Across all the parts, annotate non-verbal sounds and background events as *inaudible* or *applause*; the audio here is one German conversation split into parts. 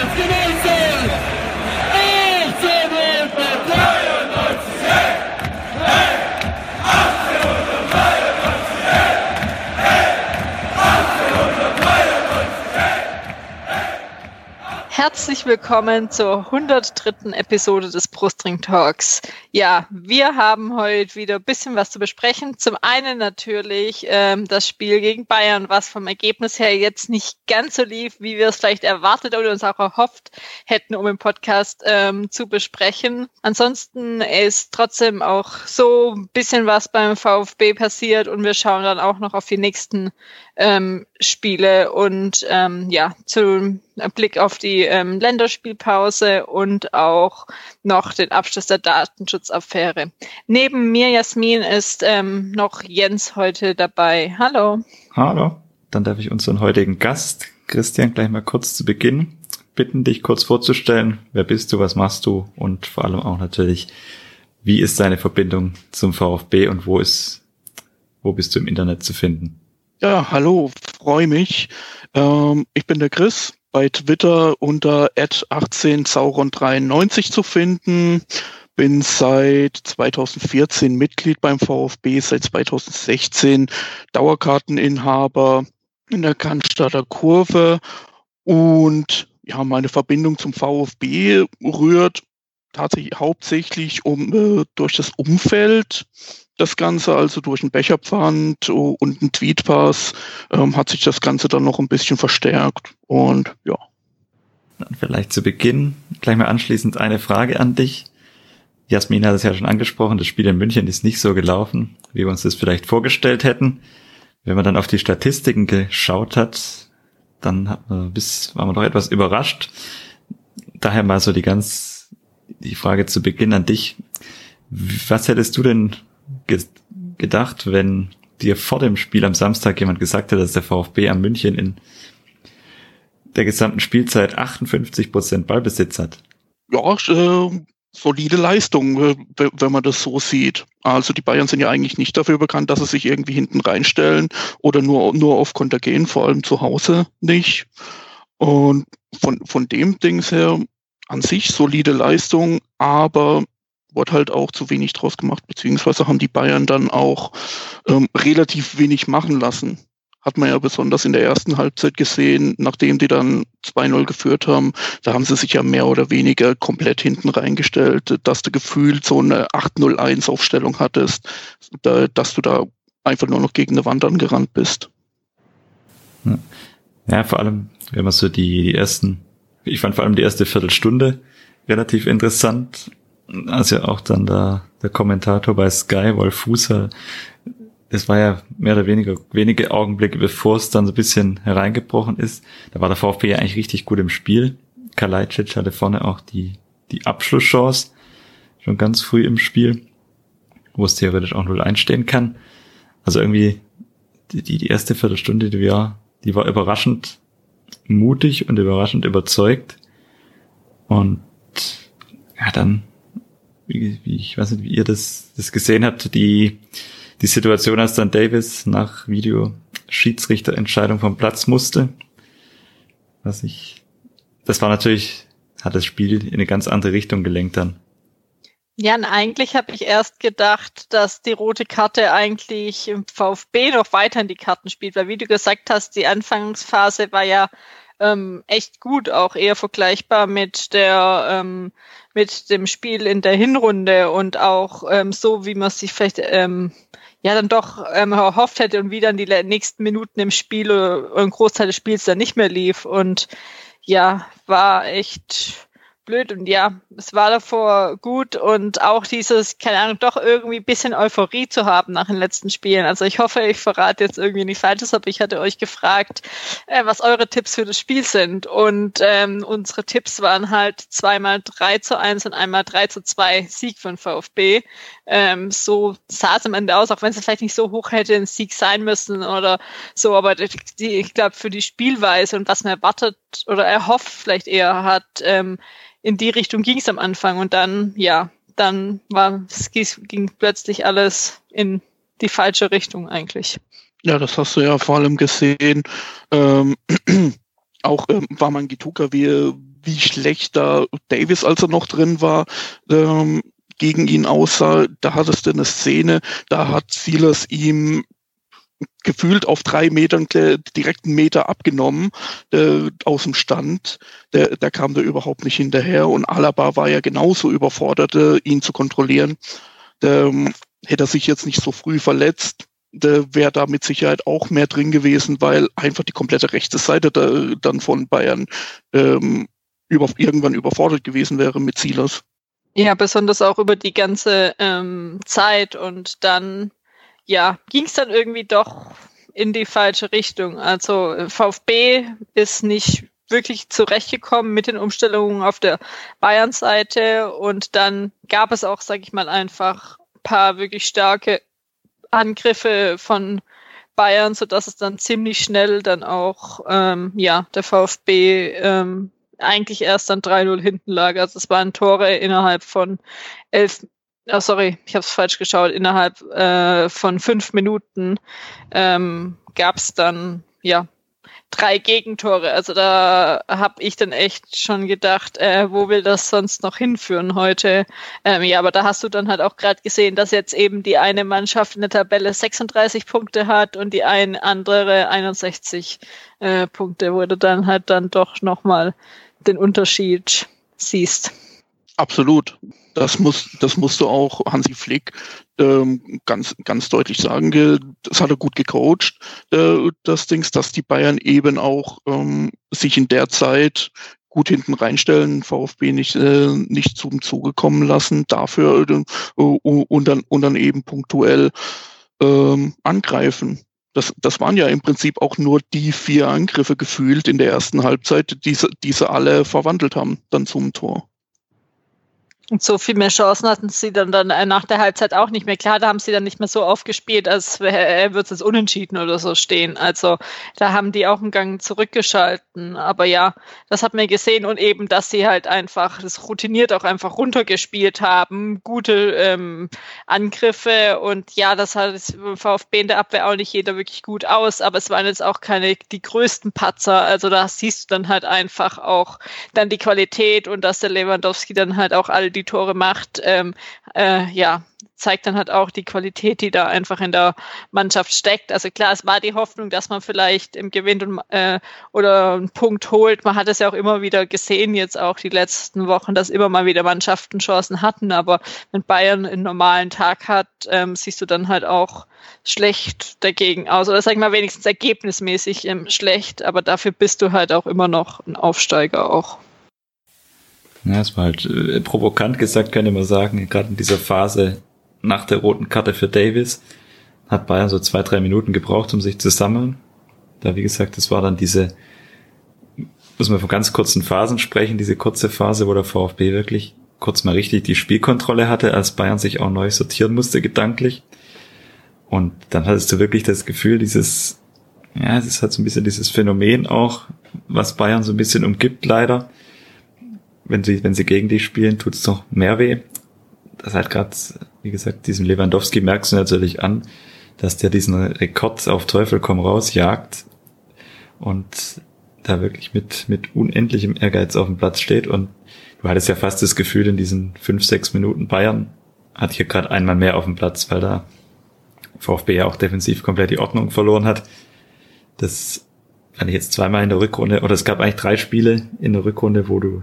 Nacional Herzlich willkommen zur 103. Episode des Brustring Talks. Ja, wir haben heute wieder ein bisschen was zu besprechen. Zum einen natürlich ähm, das Spiel gegen Bayern, was vom Ergebnis her jetzt nicht ganz so lief, wie wir es vielleicht erwartet oder uns auch erhofft hätten, um im Podcast ähm, zu besprechen. Ansonsten ist trotzdem auch so ein bisschen was beim VfB passiert und wir schauen dann auch noch auf die nächsten ähm, Spiele und ähm, ja, zu Blick auf die ähm, Länderspielpause und auch noch den Abschluss der Datenschutzaffäre. Neben mir, Jasmin, ist ähm, noch Jens heute dabei. Hallo. Hallo. Dann darf ich unseren heutigen Gast, Christian, gleich mal kurz zu Beginn bitten, dich kurz vorzustellen. Wer bist du, was machst du und vor allem auch natürlich, wie ist deine Verbindung zum VfB und wo ist, wo bist du im Internet zu finden? Ja, hallo, freue mich. Ähm, ich bin der Chris, bei Twitter unter 18sauron93 zu finden. Bin seit 2014 Mitglied beim VfB, seit 2016 Dauerkarteninhaber in der Cannstatter Kurve und ja, meine Verbindung zum VfB rührt tatsächlich hauptsächlich um äh, durch das Umfeld das Ganze, also durch ein Becherpfand und einen Tweetpass, ähm, hat sich das Ganze dann noch ein bisschen verstärkt. Und ja. Dann vielleicht zu Beginn gleich mal anschließend eine Frage an dich. Jasmin hat es ja schon angesprochen, das Spiel in München ist nicht so gelaufen, wie wir uns das vielleicht vorgestellt hätten. Wenn man dann auf die Statistiken geschaut hat, dann hat man bis, war man doch etwas überrascht. Daher mal so die ganz, die Frage zu Beginn an dich. Was hättest du denn ge gedacht, wenn dir vor dem Spiel am Samstag jemand gesagt hätte, dass der VfB am München in der gesamten Spielzeit 58 Prozent Ballbesitz hat? Ja, äh, solide Leistung, äh, wenn man das so sieht. Also die Bayern sind ja eigentlich nicht dafür bekannt, dass sie sich irgendwie hinten reinstellen oder nur, nur auf Konter gehen, vor allem zu Hause nicht. Und von, von dem Dings her an sich solide Leistung, aber wurde halt auch zu wenig draus gemacht, beziehungsweise haben die Bayern dann auch ähm, relativ wenig machen lassen. Hat man ja besonders in der ersten Halbzeit gesehen, nachdem die dann 2-0 geführt haben, da haben sie sich ja mehr oder weniger komplett hinten reingestellt, dass du gefühlt so eine 8-0-1 Aufstellung hattest, da, dass du da einfach nur noch gegen eine Wand angerannt bist. Ja, vor allem, wenn man so die, die ersten, ich fand vor allem die erste Viertelstunde relativ interessant, also auch dann der, der Kommentator bei Sky, Wolf Fußer, es war ja mehr oder weniger wenige Augenblicke, bevor es dann so ein bisschen hereingebrochen ist. Da war der VfB ja eigentlich richtig gut im Spiel. Kalajdzic hatte vorne auch die, die Abschlusschance, schon ganz früh im Spiel, wo es theoretisch auch 0 einstehen kann. Also irgendwie die, die, die erste Viertelstunde, die war, die war überraschend mutig und überraschend überzeugt. Und ja, dann wie, ich weiß nicht, wie ihr das, das gesehen habt, die, die Situation, als dann Davis nach Video Schiedsrichterentscheidung vom Platz musste. Was ich, das war natürlich, hat das Spiel in eine ganz andere Richtung gelenkt dann. Ja, und eigentlich habe ich erst gedacht, dass die rote Karte eigentlich im VfB noch weiter in die Karten spielt, weil wie du gesagt hast, die Anfangsphase war ja ähm, echt gut, auch eher vergleichbar mit der ähm, mit dem Spiel in der Hinrunde und auch ähm, so, wie man sich vielleicht ähm, ja dann doch ähm, erhofft hätte und wie dann die nächsten Minuten im Spiel oder ein Großteil des Spiels dann nicht mehr lief. Und ja, war echt blöd und ja, es war davor gut und auch dieses, keine Ahnung, doch irgendwie bisschen Euphorie zu haben nach den letzten Spielen. Also ich hoffe, ich verrate jetzt irgendwie nicht falsches, aber ich hatte euch gefragt, äh, was eure Tipps für das Spiel sind und ähm, unsere Tipps waren halt zweimal 3 zu 1 und einmal 3 zu 2 Sieg von VfB. Ähm, so sah es am Ende aus, auch wenn es vielleicht nicht so hoch hätte ein Sieg sein müssen oder so, aber die, ich glaube für die Spielweise und was man erwartet oder erhofft vielleicht eher hat, ähm, in die Richtung ging es am Anfang und dann, ja, dann war ging plötzlich alles in die falsche Richtung eigentlich. Ja, das hast du ja vor allem gesehen. Ähm, *clears throat* auch ähm, war man Gituka, wie, wie schlecht da Davis, als er noch drin war, ähm, gegen ihn aussah. Da hattest du eine Szene, da hat Silas ihm gefühlt auf drei Metern direkt einen Meter abgenommen äh, aus dem Stand. Der, der kam da überhaupt nicht hinterher und Alaba war ja genauso überfordert, äh, ihn zu kontrollieren. Der, ähm, hätte er sich jetzt nicht so früh verletzt, wäre da mit Sicherheit auch mehr drin gewesen, weil einfach die komplette rechte Seite da, dann von Bayern ähm, über, irgendwann überfordert gewesen wäre mit Silas. Ja, besonders auch über die ganze ähm, Zeit und dann, ja, ging es dann irgendwie doch in die falsche Richtung. Also äh, VfB ist nicht wirklich zurechtgekommen mit den Umstellungen auf der Bayern-Seite und dann gab es auch, sag ich mal, einfach paar wirklich starke Angriffe von Bayern, so dass es dann ziemlich schnell dann auch ähm, ja der VfB ähm, eigentlich erst dann 3-0 hinten lag. Also es waren Tore innerhalb von elf, oh sorry, ich habe es falsch geschaut, innerhalb äh, von fünf Minuten ähm, gab es dann ja drei Gegentore. Also da habe ich dann echt schon gedacht, äh, wo will das sonst noch hinführen heute? Ähm, ja, aber da hast du dann halt auch gerade gesehen, dass jetzt eben die eine Mannschaft in der Tabelle 36 Punkte hat und die eine andere 61 äh, Punkte, du dann halt dann doch nochmal den Unterschied siehst. Absolut. Das muss, das musst du auch Hansi Flick ähm, ganz, ganz deutlich sagen. Das hat er gut gecoacht, äh, das Dings, dass die Bayern eben auch ähm, sich in der Zeit gut hinten reinstellen, VfB nicht, äh, nicht zum Zuge kommen lassen, dafür äh, und, dann, und dann eben punktuell ähm, angreifen. Das, das waren ja im Prinzip auch nur die vier Angriffe gefühlt in der ersten Halbzeit, die die sie alle verwandelt haben, dann zum Tor. Und so viel mehr Chancen hatten sie dann, dann äh, nach der Halbzeit auch nicht mehr. Klar, da haben sie dann nicht mehr so aufgespielt, als würde es unentschieden oder so stehen. Also da haben die auch einen Gang zurückgeschalten. Aber ja, das hat man gesehen und eben, dass sie halt einfach das routiniert auch einfach runtergespielt haben. Gute ähm, Angriffe und ja, das hat das VfB in der Abwehr auch nicht jeder wirklich gut aus, aber es waren jetzt auch keine die größten Patzer. Also da siehst du dann halt einfach auch dann die Qualität und dass der Lewandowski dann halt auch all die die Tore macht, ähm, äh, ja, zeigt dann halt auch die Qualität, die da einfach in der Mannschaft steckt. Also klar, es war die Hoffnung, dass man vielleicht im Gewinn und, äh, oder einen Punkt holt. Man hat es ja auch immer wieder gesehen, jetzt auch die letzten Wochen, dass immer mal wieder Mannschaften Chancen hatten. Aber wenn Bayern einen normalen Tag hat, ähm, siehst du dann halt auch schlecht dagegen aus. Oder sag ich mal wenigstens ergebnismäßig ähm, schlecht. Aber dafür bist du halt auch immer noch ein Aufsteiger auch. Ja, es war halt äh, provokant gesagt, könnte man sagen, gerade in dieser Phase nach der roten Karte für Davis hat Bayern so zwei, drei Minuten gebraucht, um sich zu sammeln. Da, wie gesagt, das war dann diese, muss man von ganz kurzen Phasen sprechen, diese kurze Phase, wo der VfB wirklich kurz mal richtig die Spielkontrolle hatte, als Bayern sich auch neu sortieren musste, gedanklich. Und dann hattest du wirklich das Gefühl, dieses, ja, es ist halt so ein bisschen dieses Phänomen auch, was Bayern so ein bisschen umgibt, leider wenn sie, wenn sie gegen dich spielen, tut es noch mehr weh. Das halt gerade, wie gesagt, diesem Lewandowski merkst du natürlich an, dass der diesen Rekord auf Teufel komm raus jagt und da wirklich mit, mit unendlichem Ehrgeiz auf dem Platz steht und du hattest ja fast das Gefühl in diesen fünf, sechs Minuten Bayern hat hier gerade einmal mehr auf dem Platz, weil da VfB ja auch defensiv komplett die Ordnung verloren hat. Das fand ich jetzt zweimal in der Rückrunde, oder es gab eigentlich drei Spiele in der Rückrunde, wo du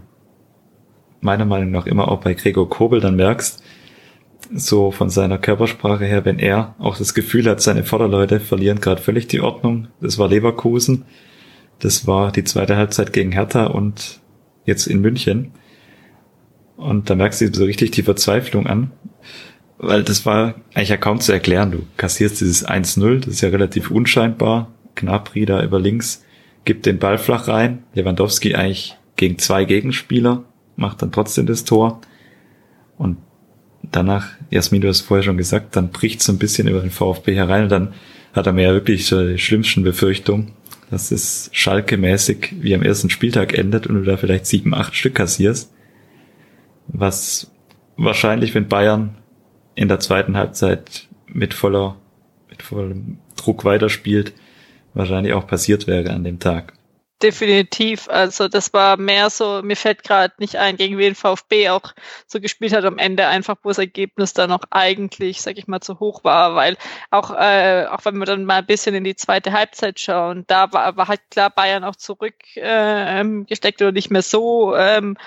meiner Meinung nach immer auch bei Gregor Kobel dann merkst, so von seiner Körpersprache her, wenn er auch das Gefühl hat, seine Vorderleute verlieren gerade völlig die Ordnung. Das war Leverkusen, das war die zweite Halbzeit gegen Hertha und jetzt in München. Und da merkst du so richtig die Verzweiflung an, weil das war eigentlich ja kaum zu erklären. Du kassierst dieses 1-0, das ist ja relativ unscheinbar. Knapri da über links gibt den Ball flach rein. Lewandowski eigentlich gegen zwei Gegenspieler macht dann trotzdem das Tor. Und danach, Jasmin, du hast vorher schon gesagt, dann bricht so ein bisschen über den VfB herein und dann hat er mir ja wirklich so die schlimmsten Befürchtungen, dass es Schalke-mäßig wie am ersten Spieltag endet und du da vielleicht sieben, acht Stück kassierst. Was wahrscheinlich, wenn Bayern in der zweiten Halbzeit mit voller, mit vollem Druck weiterspielt, wahrscheinlich auch passiert wäre an dem Tag. Definitiv. Also das war mehr so, mir fällt gerade nicht ein, gegen wen VfB auch so gespielt hat am Ende, einfach wo das Ergebnis dann auch eigentlich, sag ich mal, zu hoch war, weil auch, äh, auch wenn wir dann mal ein bisschen in die zweite Halbzeit schauen, da war, war halt klar Bayern auch zurückgesteckt äh, ähm, oder nicht mehr so ähm,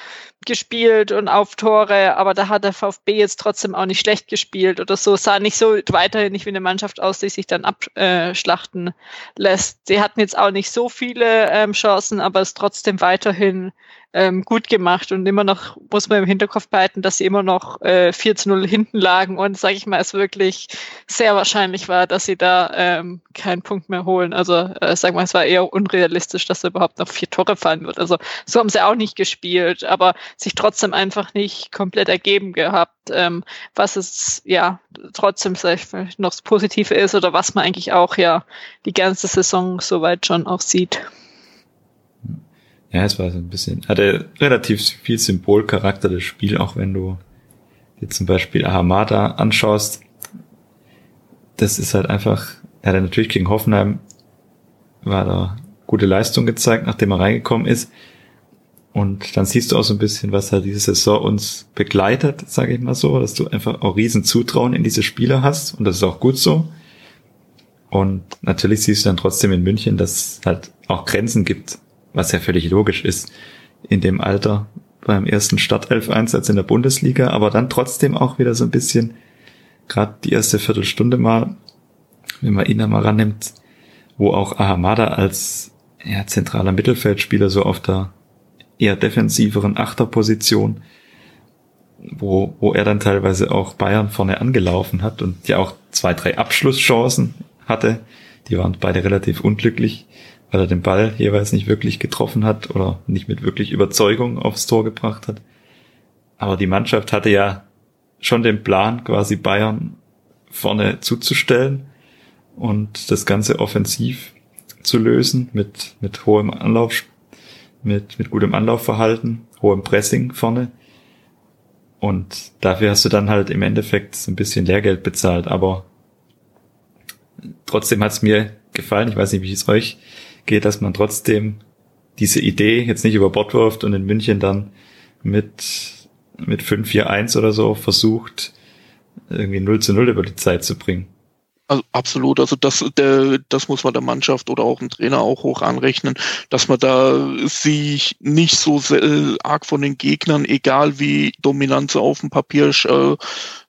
gespielt und auf Tore, aber da hat der VfB jetzt trotzdem auch nicht schlecht gespielt oder so, sah nicht so weiterhin nicht wie eine Mannschaft aus, die sich dann abschlachten äh, lässt. Sie hatten jetzt auch nicht so viele ähm, Chancen, aber es trotzdem weiterhin ähm, gut gemacht und immer noch muss man im Hinterkopf behalten, dass sie immer noch äh, 4 zu 0 hinten lagen und sage ich mal, es wirklich sehr wahrscheinlich war, dass sie da ähm, keinen Punkt mehr holen. Also äh, sag mal, es war eher unrealistisch, dass da überhaupt noch vier Tore fallen wird. Also so haben sie auch nicht gespielt, aber sich trotzdem einfach nicht komplett ergeben gehabt, ähm, was es ja trotzdem vielleicht noch das Positive ist oder was man eigentlich auch ja die ganze Saison soweit schon auch sieht. Ja, es war so ein bisschen, hatte relativ viel Symbolcharakter, das Spiel, auch wenn du dir zum Beispiel Ahamada anschaust. Das ist halt einfach, er hat natürlich gegen Hoffenheim war da gute Leistung gezeigt, nachdem er reingekommen ist. Und dann siehst du auch so ein bisschen, was halt diese Saison uns begleitet, sage ich mal so, dass du einfach auch riesen Zutrauen in diese Spieler hast und das ist auch gut so. Und natürlich siehst du dann trotzdem in München, dass es halt auch Grenzen gibt, was ja völlig logisch ist in dem Alter beim ersten Startelf-Einsatz in der Bundesliga, aber dann trotzdem auch wieder so ein bisschen, gerade die erste Viertelstunde mal, wenn man ihn da mal rannimmt, wo auch Ahamada als ja, zentraler Mittelfeldspieler so auf der eher defensiveren Achterposition, wo, wo er dann teilweise auch Bayern vorne angelaufen hat und ja auch zwei, drei Abschlusschancen hatte. Die waren beide relativ unglücklich weil er den Ball jeweils nicht wirklich getroffen hat oder nicht mit wirklich Überzeugung aufs Tor gebracht hat. Aber die Mannschaft hatte ja schon den Plan, quasi Bayern vorne zuzustellen und das Ganze offensiv zu lösen mit, mit hohem Anlauf, mit, mit gutem Anlaufverhalten, hohem Pressing vorne. Und dafür hast du dann halt im Endeffekt ein bisschen Lehrgeld bezahlt, aber trotzdem hat es mir gefallen. Ich weiß nicht, wie es euch geht, dass man trotzdem diese Idee jetzt nicht über Bord wirft und in München dann mit, mit 5-4-1 oder so versucht, irgendwie 0 zu 0 über die Zeit zu bringen. Also absolut, also das, der, das muss man der Mannschaft oder auch dem Trainer auch hoch anrechnen, dass man da sich nicht so sehr, arg von den Gegnern, egal wie dominant sie auf dem Papier äh,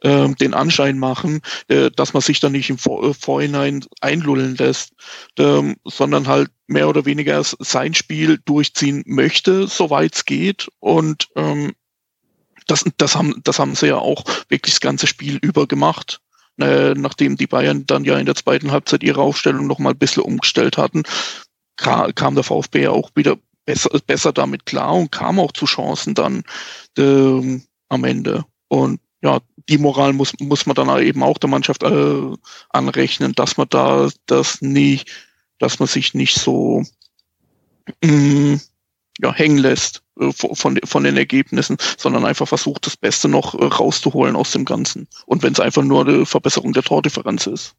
äh, den Anschein machen, äh, dass man sich da nicht im Vor äh, Vorhinein einlullen lässt, ähm, sondern halt mehr oder weniger sein Spiel durchziehen möchte, soweit es geht. Und ähm, das, das, haben, das haben sie ja auch wirklich das ganze Spiel über gemacht äh, nachdem die Bayern dann ja in der zweiten Halbzeit ihre Aufstellung noch mal ein bisschen umgestellt hatten, kam der VfB ja auch wieder besser, besser damit klar und kam auch zu Chancen dann äh, am Ende. Und ja, die Moral muss, muss man dann eben auch der Mannschaft äh, anrechnen, dass man da das nicht, dass man sich nicht so mm, ja, hängen lässt äh, von, von den Ergebnissen, sondern einfach versucht, das Beste noch äh, rauszuholen aus dem Ganzen. Und wenn es einfach nur eine Verbesserung der Tordifferenz ist.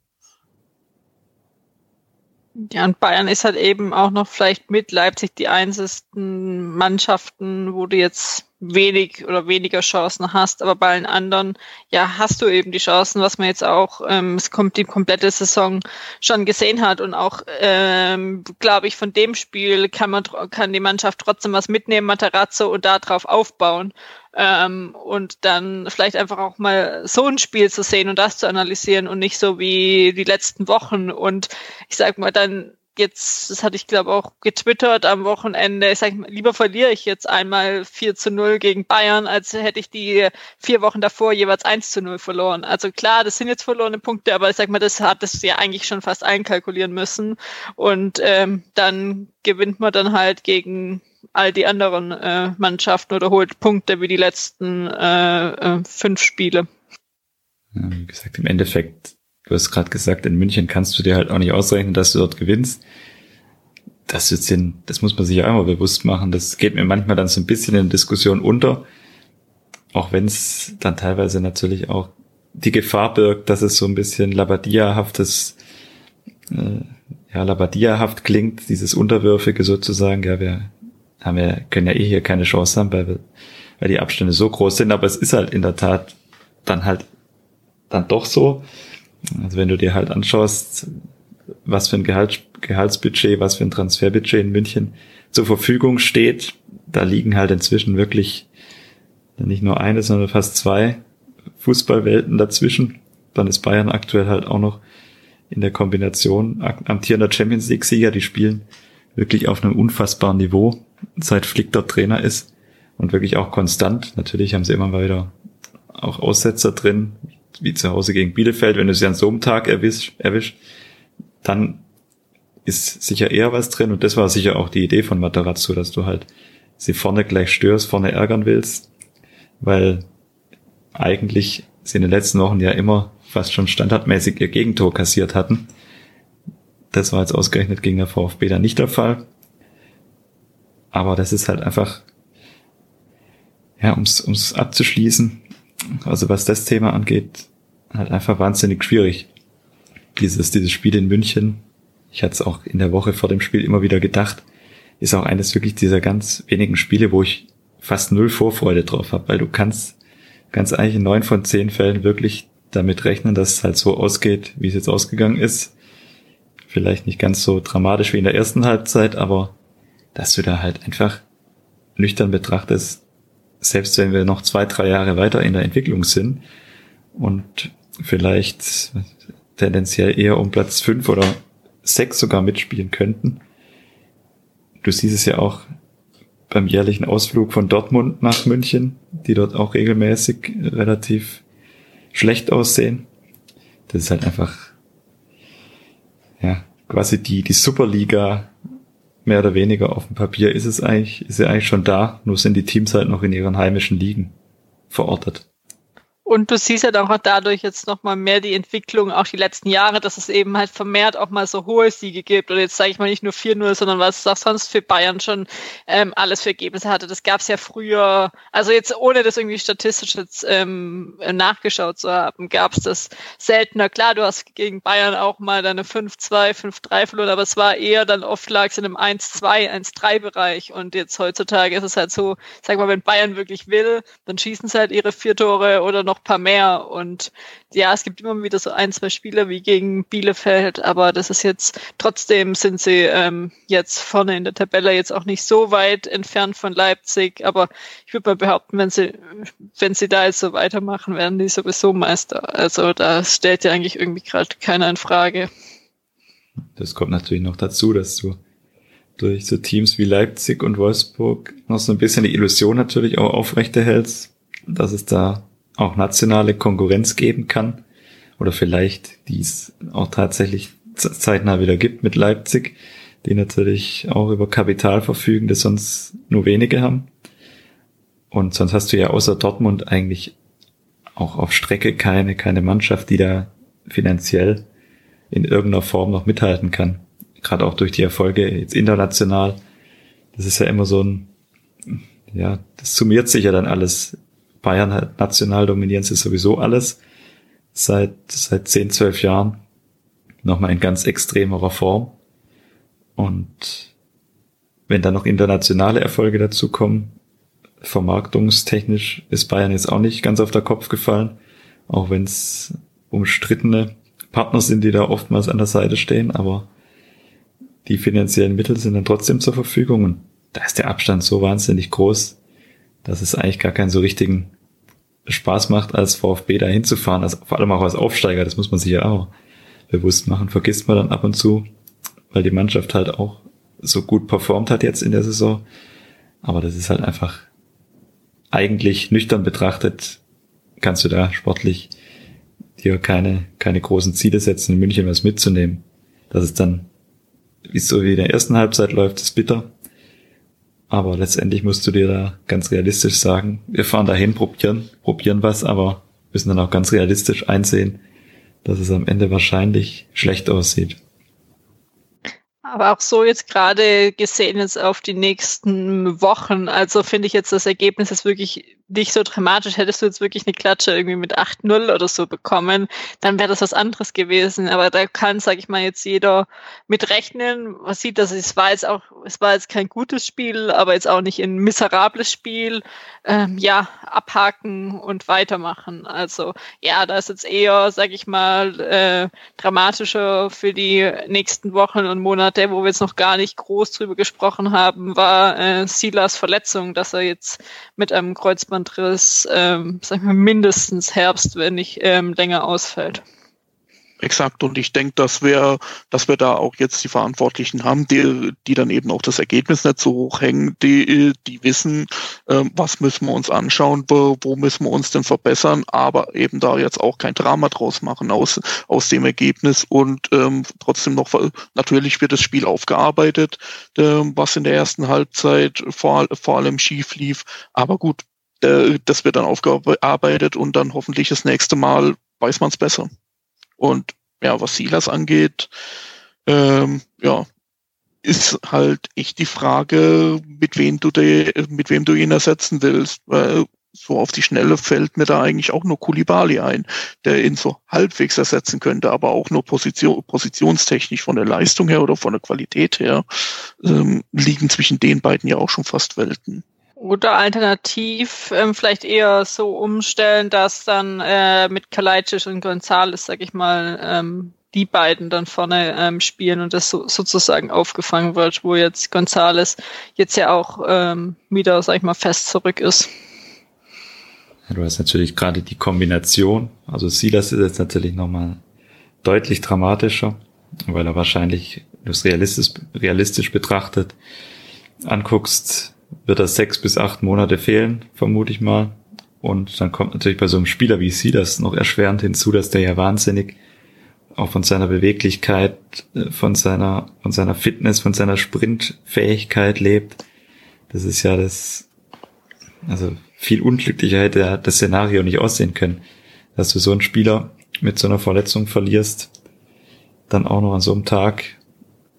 Ja, und Bayern ist halt eben auch noch vielleicht mit Leipzig die einzigen Mannschaften, wo du jetzt wenig oder weniger Chancen hast, aber bei allen anderen, ja, hast du eben die Chancen, was man jetzt auch, ähm, es kommt die komplette Saison schon gesehen hat. Und auch, ähm, glaube ich, von dem Spiel kann man, kann die Mannschaft trotzdem was mitnehmen, Materazzo und darauf aufbauen ähm, und dann vielleicht einfach auch mal so ein Spiel zu sehen und das zu analysieren und nicht so wie die letzten Wochen und ich sag mal dann jetzt, das hatte ich glaube auch getwittert am Wochenende, ich sag mal, lieber verliere ich jetzt einmal 4 zu 0 gegen Bayern, als hätte ich die vier Wochen davor jeweils 1 zu 0 verloren. Also klar, das sind jetzt verlorene Punkte, aber ich sag mal, das hat es ja eigentlich schon fast einkalkulieren müssen. Und ähm, dann gewinnt man dann halt gegen all die anderen äh, Mannschaften oder holt Punkte wie die letzten äh, äh, fünf Spiele. Ja, wie gesagt, im Endeffekt, du hast gerade gesagt, in München kannst du dir halt auch nicht ausrechnen, dass du dort gewinnst. Das, ist in, das muss man sich ja einmal bewusst machen. Das geht mir manchmal dann so ein bisschen in Diskussion unter. Auch wenn es dann teilweise natürlich auch die Gefahr birgt, dass es so ein bisschen Labadia-haftes äh, ja, Labadia-haft klingt, dieses Unterwürfige sozusagen, ja, wir haben ja, können ja eh hier keine Chance haben, weil, wir, weil die Abstände so groß sind, aber es ist halt in der Tat dann halt dann doch so. Also wenn du dir halt anschaust, was für ein Gehalt, Gehaltsbudget, was für ein Transferbudget in München zur Verfügung steht, da liegen halt inzwischen wirklich nicht nur eine, sondern fast zwei Fußballwelten dazwischen. Dann ist Bayern aktuell halt auch noch in der Kombination amtierender Champions League Sieger, die spielen wirklich auf einem unfassbaren Niveau, seit Flick dort Trainer ist und wirklich auch konstant. Natürlich haben sie immer mal wieder auch Aussetzer drin, wie zu Hause gegen Bielefeld. Wenn du sie an so einem Tag erwisch, erwisch, dann ist sicher eher was drin und das war sicher auch die Idee von Matarazzo, dass du halt sie vorne gleich störst, vorne ärgern willst, weil eigentlich sie in den letzten Wochen ja immer fast schon standardmäßig ihr Gegentor kassiert hatten. Das war jetzt ausgerechnet gegen der VfB dann nicht der Fall. Aber das ist halt einfach, ja, ums, ums abzuschließen, also was das Thema angeht, halt einfach wahnsinnig schwierig. Dieses, dieses Spiel in München, ich hatte es auch in der Woche vor dem Spiel immer wieder gedacht, ist auch eines wirklich dieser ganz wenigen Spiele, wo ich fast null Vorfreude drauf habe, weil du kannst ganz eigentlich in neun von zehn Fällen wirklich damit rechnen, dass es halt so ausgeht, wie es jetzt ausgegangen ist. Vielleicht nicht ganz so dramatisch wie in der ersten Halbzeit, aber dass du da halt einfach nüchtern betrachtest, selbst wenn wir noch zwei, drei Jahre weiter in der Entwicklung sind und vielleicht tendenziell eher um Platz fünf oder sechs sogar mitspielen könnten. Du siehst es ja auch beim jährlichen Ausflug von Dortmund nach München, die dort auch regelmäßig relativ schlecht aussehen. Das ist halt einfach, ja, quasi die, die Superliga mehr oder weniger auf dem Papier ist es eigentlich, ist ja eigentlich schon da, nur sind die Teams halt noch in ihren heimischen Ligen verortet. Und du siehst halt auch dadurch jetzt nochmal mehr die Entwicklung, auch die letzten Jahre, dass es eben halt vermehrt auch mal so hohe Siege gibt. Und jetzt sage ich mal nicht nur 4-0, sondern was es auch sonst für Bayern schon ähm, alles für Ergebnisse hatte. Das gab es ja früher, also jetzt ohne das irgendwie statistisch jetzt ähm, nachgeschaut zu haben, gab es das seltener. Klar, du hast gegen Bayern auch mal deine 5-2, 5-3 verloren, aber es war eher dann oft lag es in einem 1-2, 1-3-Bereich. Und jetzt heutzutage ist es halt so, sag mal, wenn Bayern wirklich will, dann schießen sie halt ihre vier Tore oder noch paar mehr. Und ja, es gibt immer wieder so ein, zwei Spiele wie gegen Bielefeld, aber das ist jetzt, trotzdem sind sie ähm, jetzt vorne in der Tabelle jetzt auch nicht so weit entfernt von Leipzig. Aber ich würde mal behaupten, wenn sie, wenn sie da jetzt so weitermachen, werden die sowieso Meister. Also da stellt ja eigentlich irgendwie gerade keiner in Frage. Das kommt natürlich noch dazu, dass du durch so Teams wie Leipzig und Wolfsburg noch so ein bisschen die Illusion natürlich auch aufrechterhältst, dass es da auch nationale Konkurrenz geben kann oder vielleicht dies auch tatsächlich zeitnah wieder gibt mit Leipzig, die natürlich auch über Kapital verfügen, das sonst nur wenige haben. Und sonst hast du ja außer Dortmund eigentlich auch auf Strecke keine, keine Mannschaft, die da finanziell in irgendeiner Form noch mithalten kann. Gerade auch durch die Erfolge jetzt international. Das ist ja immer so ein, ja, das summiert sich ja dann alles Bayern halt national dominieren sie sowieso alles seit, seit 10, 12 Jahren. Nochmal in ganz extremerer Form. Und wenn dann noch internationale Erfolge dazu kommen, vermarktungstechnisch ist Bayern jetzt auch nicht ganz auf der Kopf gefallen, auch wenn es umstrittene Partner sind, die da oftmals an der Seite stehen, aber die finanziellen Mittel sind dann trotzdem zur Verfügung und da ist der Abstand so wahnsinnig groß, dass es eigentlich gar keinen so richtigen Spaß macht, als VfB da hinzufahren, also vor allem auch als Aufsteiger, das muss man sich ja auch bewusst machen, vergisst man dann ab und zu, weil die Mannschaft halt auch so gut performt hat jetzt in der Saison. Aber das ist halt einfach eigentlich nüchtern betrachtet, kannst du da sportlich dir keine, keine großen Ziele setzen, in München was mitzunehmen. Dass es dann, wie so wie in der ersten Halbzeit läuft, ist bitter. Aber letztendlich musst du dir da ganz realistisch sagen, wir fahren dahin, probieren, probieren was, aber müssen dann auch ganz realistisch einsehen, dass es am Ende wahrscheinlich schlecht aussieht. Aber auch so jetzt gerade gesehen jetzt auf die nächsten Wochen, also finde ich jetzt das Ergebnis ist wirklich nicht so dramatisch. Hättest du jetzt wirklich eine Klatsche irgendwie mit 8-0 oder so bekommen, dann wäre das was anderes gewesen. Aber da kann, sage ich mal, jetzt jeder mit rechnen. Man sieht, dass es war jetzt auch, es war jetzt kein gutes Spiel, aber jetzt auch nicht ein miserables Spiel. Ähm, ja, abhaken und weitermachen. Also ja, da ist jetzt eher, sage ich mal, äh, dramatischer für die nächsten Wochen und Monate, wo wir jetzt noch gar nicht groß drüber gesprochen haben, war äh, Silas Verletzung, dass er jetzt mit einem Kreuzbandriss, ähm, sagen wir mindestens Herbst, wenn nicht ähm, länger ausfällt. Exakt. Und ich denke, dass wir, dass wir da auch jetzt die Verantwortlichen haben, die, die dann eben auch das Ergebnis nicht so hoch hängen, die, die wissen, ähm, was müssen wir uns anschauen, wo, wo müssen wir uns denn verbessern, aber eben da jetzt auch kein Drama draus machen aus, aus dem Ergebnis und ähm, trotzdem noch, natürlich wird das Spiel aufgearbeitet, ähm, was in der ersten Halbzeit vor, vor allem schief lief, aber gut, äh, das wird dann aufgearbeitet und dann hoffentlich das nächste Mal weiß man es besser. Und ja, was Silas angeht, ähm, ja, ist halt echt die Frage, mit wem du de, mit wem du ihn ersetzen willst. Weil so auf die Schnelle fällt mir da eigentlich auch nur Kulibali ein, der ihn so halbwegs ersetzen könnte, aber auch nur Position, positionstechnisch von der Leistung her oder von der Qualität her ähm, liegen zwischen den beiden ja auch schon fast Welten. Oder alternativ ähm, vielleicht eher so umstellen, dass dann äh, mit Kalajdzic und Gonzales, sag ich mal, ähm, die beiden dann vorne ähm, spielen und das so, sozusagen aufgefangen wird, wo jetzt Gonzales jetzt ja auch ähm, wieder, sag ich mal, fest zurück ist. Ja, du hast natürlich gerade die Kombination, also Silas ist jetzt natürlich nochmal deutlich dramatischer, weil er wahrscheinlich, das realistisch, realistisch betrachtet, anguckst, wird er sechs bis acht Monate fehlen, vermute ich mal. Und dann kommt natürlich bei so einem Spieler wie sie das noch erschwerend hinzu, dass der ja wahnsinnig auch von seiner Beweglichkeit, äh, von seiner, von seiner Fitness, von seiner Sprintfähigkeit lebt. Das ist ja das, also viel unglücklicher hätte das Szenario nicht aussehen können, dass du so einen Spieler mit so einer Verletzung verlierst, dann auch noch an so einem Tag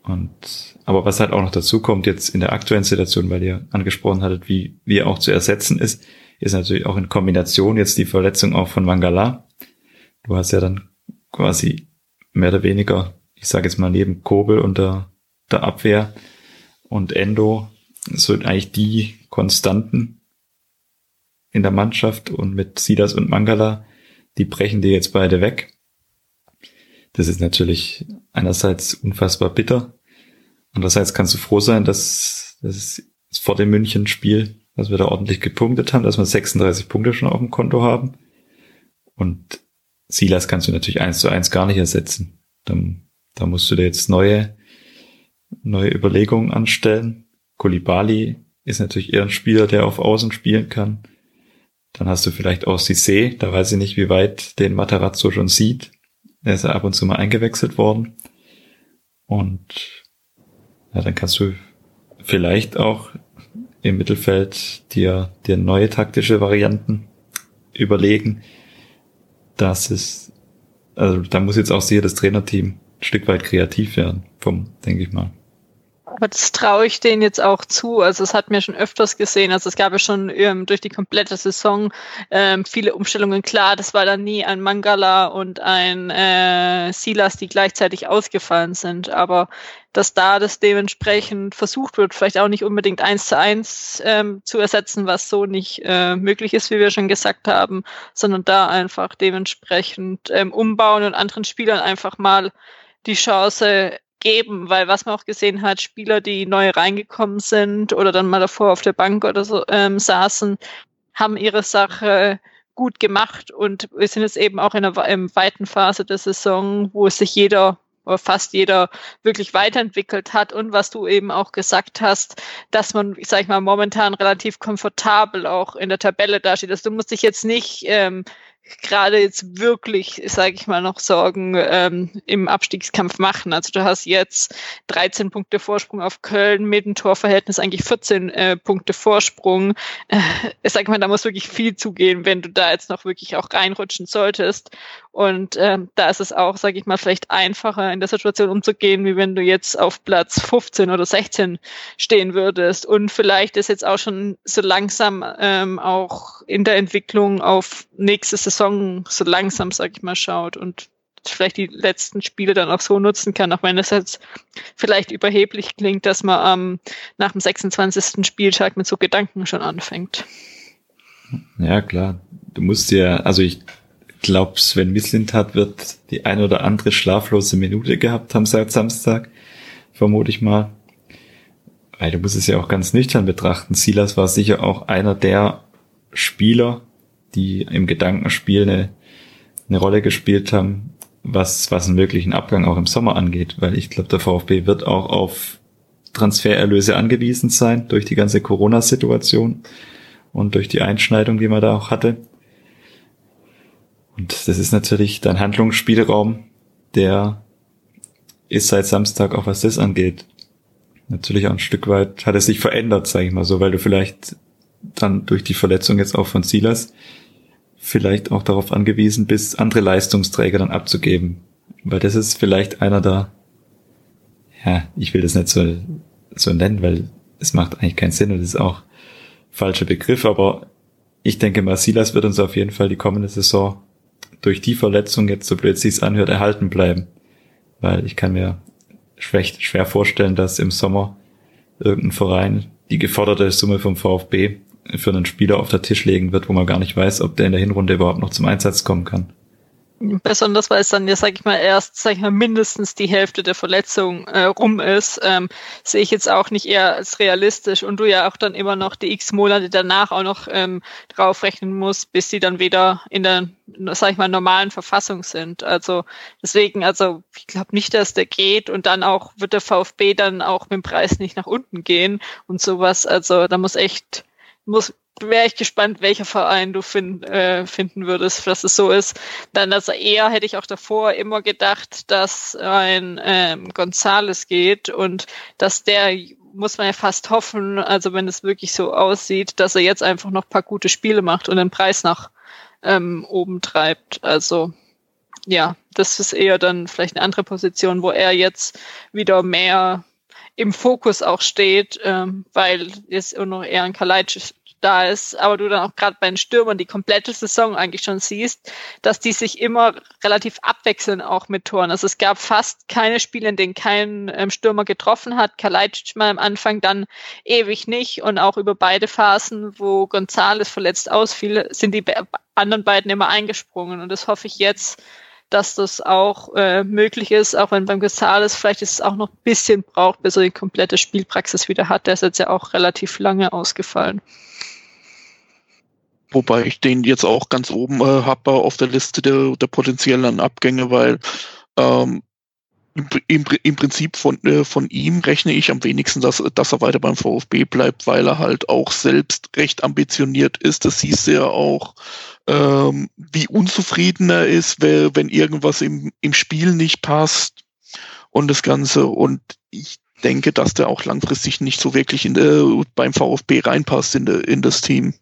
und aber was halt auch noch dazu kommt jetzt in der aktuellen Situation, weil ihr angesprochen hattet, wie, wie er auch zu ersetzen ist, ist natürlich auch in Kombination jetzt die Verletzung auch von Mangala. Du hast ja dann quasi mehr oder weniger, ich sage jetzt mal neben Kobel und der, der Abwehr und Endo so eigentlich die Konstanten in der Mannschaft und mit Sidas und Mangala, die brechen dir jetzt beide weg. Das ist natürlich einerseits unfassbar bitter, Andererseits kannst du froh sein, dass das vor dem München-Spiel, dass wir da ordentlich gepunktet haben, dass wir 36 Punkte schon auf dem Konto haben. Und Silas kannst du natürlich eins zu eins gar nicht ersetzen. Dann, da musst du dir jetzt neue, neue Überlegungen anstellen. Kolibali ist natürlich eher ein Spieler, der auf Außen spielen kann. Dann hast du vielleicht auch Cissé, da weiß ich nicht, wie weit den Matarazzo schon sieht. Der ist ja ab und zu mal eingewechselt worden. Und ja, dann kannst du vielleicht auch im Mittelfeld dir, dir neue taktische Varianten überlegen. Das ist, also da muss jetzt auch sicher das Trainerteam ein Stück weit kreativ werden, vom, denke ich mal. Aber das traue ich denen jetzt auch zu. Also es hat mir schon öfters gesehen. Also es gab ja schon ähm, durch die komplette Saison ähm, viele Umstellungen. Klar, das war dann nie ein Mangala und ein äh, Silas, die gleichzeitig ausgefallen sind. Aber dass da das dementsprechend versucht wird, vielleicht auch nicht unbedingt eins zu eins ähm, zu ersetzen, was so nicht äh, möglich ist, wie wir schon gesagt haben, sondern da einfach dementsprechend ähm, umbauen und anderen Spielern einfach mal die Chance geben, weil was man auch gesehen hat, Spieler, die neu reingekommen sind oder dann mal davor auf der Bank oder so ähm, saßen, haben ihre Sache gut gemacht und wir sind jetzt eben auch in einer im weiten Phase der Saison, wo sich jeder oder fast jeder wirklich weiterentwickelt hat und was du eben auch gesagt hast, dass man, ich sag mal, momentan relativ komfortabel auch in der Tabelle dasteht. Also du musst dich jetzt nicht ähm, gerade jetzt wirklich, sage ich mal, noch Sorgen ähm, im Abstiegskampf machen. Also du hast jetzt 13 Punkte Vorsprung auf Köln mit dem Torverhältnis eigentlich 14 äh, Punkte Vorsprung. Äh, ich sage mal, da muss wirklich viel zugehen, wenn du da jetzt noch wirklich auch reinrutschen solltest. Und ähm, da ist es auch, sage ich mal, vielleicht einfacher in der Situation umzugehen, wie wenn du jetzt auf Platz 15 oder 16 stehen würdest. Und vielleicht ist jetzt auch schon so langsam ähm, auch in der Entwicklung auf nächste Saison so langsam, sag ich mal, schaut und vielleicht die letzten Spiele dann auch so nutzen kann, auch wenn es jetzt vielleicht überheblich klingt, dass man ähm, nach dem 26. Spieltag mit so Gedanken schon anfängt. Ja, klar. Du musst ja, also ich glaube, Sven Mislintat wird die ein oder andere schlaflose Minute gehabt haben seit Samstag, vermute ich mal. Weil du musst es ja auch ganz nüchtern betrachten. Silas war sicher auch einer der Spieler, die im Gedankenspiel eine, eine Rolle gespielt haben, was, was einen möglichen Abgang auch im Sommer angeht, weil ich glaube, der VfB wird auch auf Transfererlöse angewiesen sein durch die ganze Corona-Situation und durch die Einschneidung, die man da auch hatte. Und das ist natürlich dein Handlungsspielraum, der ist seit Samstag auch was das angeht. Natürlich auch ein Stück weit hat es sich verändert, sage ich mal so, weil du vielleicht dann durch die Verletzung jetzt auch von Silas vielleicht auch darauf angewiesen bist, andere Leistungsträger dann abzugeben. Weil das ist vielleicht einer der, ja, ich will das nicht so, so nennen, weil es macht eigentlich keinen Sinn und das ist auch falscher Begriff, aber ich denke mal, Silas wird uns auf jeden Fall die kommende Saison durch die Verletzung jetzt, so blöd sie es anhört, erhalten bleiben. Weil ich kann mir schwer vorstellen, dass im Sommer irgendein Verein die geforderte Summe vom VfB für einen Spieler auf der Tisch legen wird, wo man gar nicht weiß, ob der in der Hinrunde überhaupt noch zum Einsatz kommen kann. Besonders weil es dann ja, sag ich mal, erst, sag ich mal, mindestens die Hälfte der Verletzung äh, rum ist, ähm, sehe ich jetzt auch nicht eher als realistisch und du ja auch dann immer noch die x Monate danach auch noch ähm, draufrechnen musst, bis sie dann wieder in der, sag ich mal, normalen Verfassung sind. Also deswegen, also ich glaube nicht, dass der geht und dann auch wird der VfB dann auch mit dem Preis nicht nach unten gehen und sowas. Also da muss echt muss wäre ich gespannt, welcher Verein du find, äh, finden würdest, dass es so ist. Dann also eher hätte ich auch davor immer gedacht, dass ein ähm, Gonzales geht und dass der muss man ja fast hoffen, also wenn es wirklich so aussieht, dass er jetzt einfach noch paar gute Spiele macht und den Preis nach ähm, oben treibt. Also ja, das ist eher dann vielleicht eine andere Position, wo er jetzt wieder mehr im Fokus auch steht, ähm, weil jetzt auch noch eher ein Kalajdzic da ist, aber du dann auch gerade bei den Stürmern die komplette Saison eigentlich schon siehst, dass die sich immer relativ abwechseln auch mit Toren. Also es gab fast keine Spiele, in denen kein ähm, Stürmer getroffen hat. Kalajdzic mal am Anfang dann ewig nicht und auch über beide Phasen, wo Gonzales verletzt ausfiel, sind die anderen beiden immer eingesprungen und das hoffe ich jetzt, dass das auch äh, möglich ist, auch wenn beim Gonzales vielleicht ist es auch noch ein bisschen braucht, bis er die komplette Spielpraxis wieder hat. Der ist jetzt ja auch relativ lange ausgefallen. Wobei ich den jetzt auch ganz oben äh, habe auf der Liste der, der potenziellen Abgänge, weil ähm, im, im, im Prinzip von, äh, von ihm rechne ich am wenigsten, dass, dass er weiter beim VfB bleibt, weil er halt auch selbst recht ambitioniert ist. Das siehst du ja auch, ähm, wie unzufrieden er ist, wenn irgendwas im, im Spiel nicht passt und das Ganze. Und ich denke, dass der auch langfristig nicht so wirklich in, äh, beim VfB reinpasst in, de, in das Team.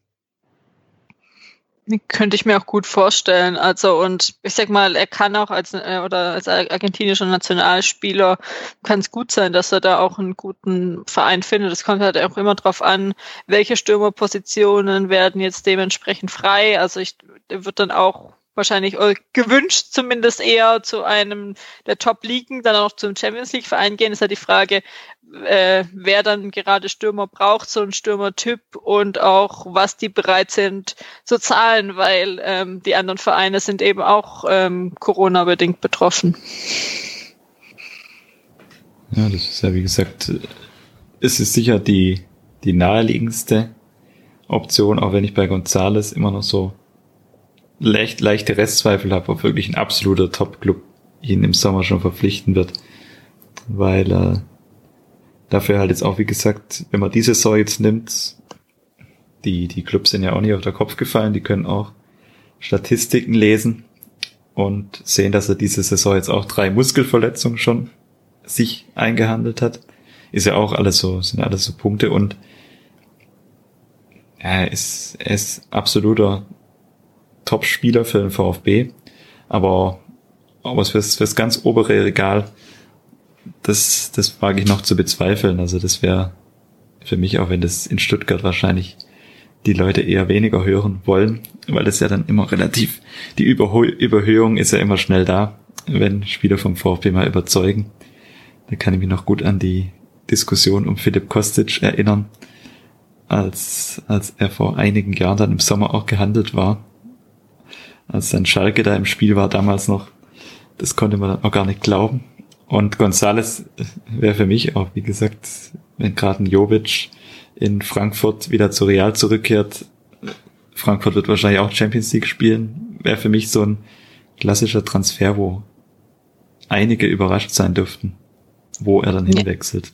Könnte ich mir auch gut vorstellen. Also und ich sag mal, er kann auch als äh, oder als argentinischer Nationalspieler kann es gut sein, dass er da auch einen guten Verein findet. Es kommt halt auch immer darauf an, welche Stürmerpositionen werden jetzt dementsprechend frei. Also ich wird dann auch wahrscheinlich gewünscht zumindest eher zu einem der Top-Ligen, dann auch zum Champions League-Verein gehen, ist ja die Frage, äh, wer dann gerade Stürmer braucht, so ein Stürmertyp und auch was die bereit sind zu zahlen, weil ähm, die anderen Vereine sind eben auch ähm, Corona-bedingt betroffen. Ja, das ist ja wie gesagt, es ist sicher die, die naheliegendste Option, auch wenn ich bei Gonzales immer noch so leicht, leichte Restzweifel habe, ob wirklich ein absoluter Top-Club ihn im Sommer schon verpflichten wird. Weil äh, dafür halt jetzt auch, wie gesagt, wenn man diese Saison jetzt nimmt, die, die Clubs sind ja auch nicht auf der Kopf gefallen, die können auch Statistiken lesen und sehen, dass er diese Saison jetzt auch drei Muskelverletzungen schon sich eingehandelt hat. Ist ja auch alles so, sind alles so Punkte und er ist, er ist absoluter Top-Spieler für den VfB, aber, aber fürs, fürs ganz obere Regal, das, das wage ich noch zu bezweifeln. Also das wäre für mich, auch wenn das in Stuttgart wahrscheinlich die Leute eher weniger hören wollen, weil das ja dann immer relativ, die Überhö Überhöhung ist ja immer schnell da, wenn Spieler vom VfB mal überzeugen. Da kann ich mich noch gut an die Diskussion um Philipp Kostic erinnern, als, als er vor einigen Jahren dann im Sommer auch gehandelt war. Als dann Schalke da im Spiel war damals noch, das konnte man dann auch gar nicht glauben. Und Gonzales wäre für mich auch, wie gesagt, wenn gerade ein Jovic in Frankfurt wieder zu Real zurückkehrt, Frankfurt wird wahrscheinlich auch Champions League spielen, wäre für mich so ein klassischer Transfer, wo einige überrascht sein dürften, wo er dann hinwechselt.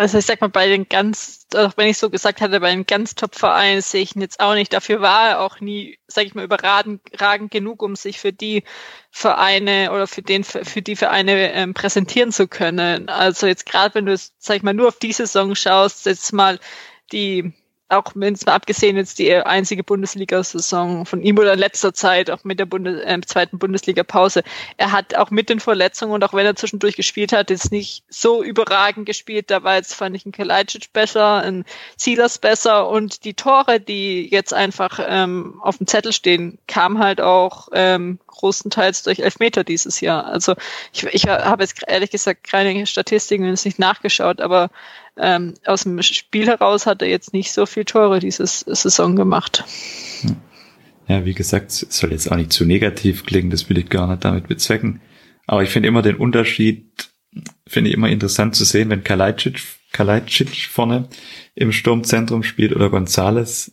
Also ich sag mal, bei den ganz, auch wenn ich so gesagt hatte, bei den ganz Top-Vereinen sehe ich ihn jetzt auch nicht. Dafür war er auch nie, sag ich mal, überragend genug, um sich für die Vereine oder für den für die Vereine ähm, präsentieren zu können. Also jetzt gerade wenn du, sag ich mal, nur auf die Saison schaust, jetzt mal die auch es mal abgesehen jetzt die einzige Bundesliga-Saison von ihm oder in letzter Zeit, auch mit der Bundes äh, zweiten Bundesliga-Pause. Er hat auch mit den Verletzungen und auch wenn er zwischendurch gespielt hat, jetzt nicht so überragend gespielt. Da war jetzt, fand ich, ein Kalajdzic besser, ein Silas besser und die Tore, die jetzt einfach ähm, auf dem Zettel stehen, kamen halt auch ähm, großenteils durch Elfmeter dieses Jahr. Also ich, ich habe jetzt ehrlich gesagt keine Statistiken, wenn es nicht nachgeschaut, aber ähm, aus dem Spiel heraus hat er jetzt nicht so viel Tore dieses Saison gemacht. Ja, wie gesagt, es soll jetzt auch nicht zu negativ klingen, das will ich gar nicht damit bezwecken. Aber ich finde immer den Unterschied, finde ich immer interessant zu sehen, wenn Kalajdzic, Kalajdzic vorne im Sturmzentrum spielt oder Gonzales.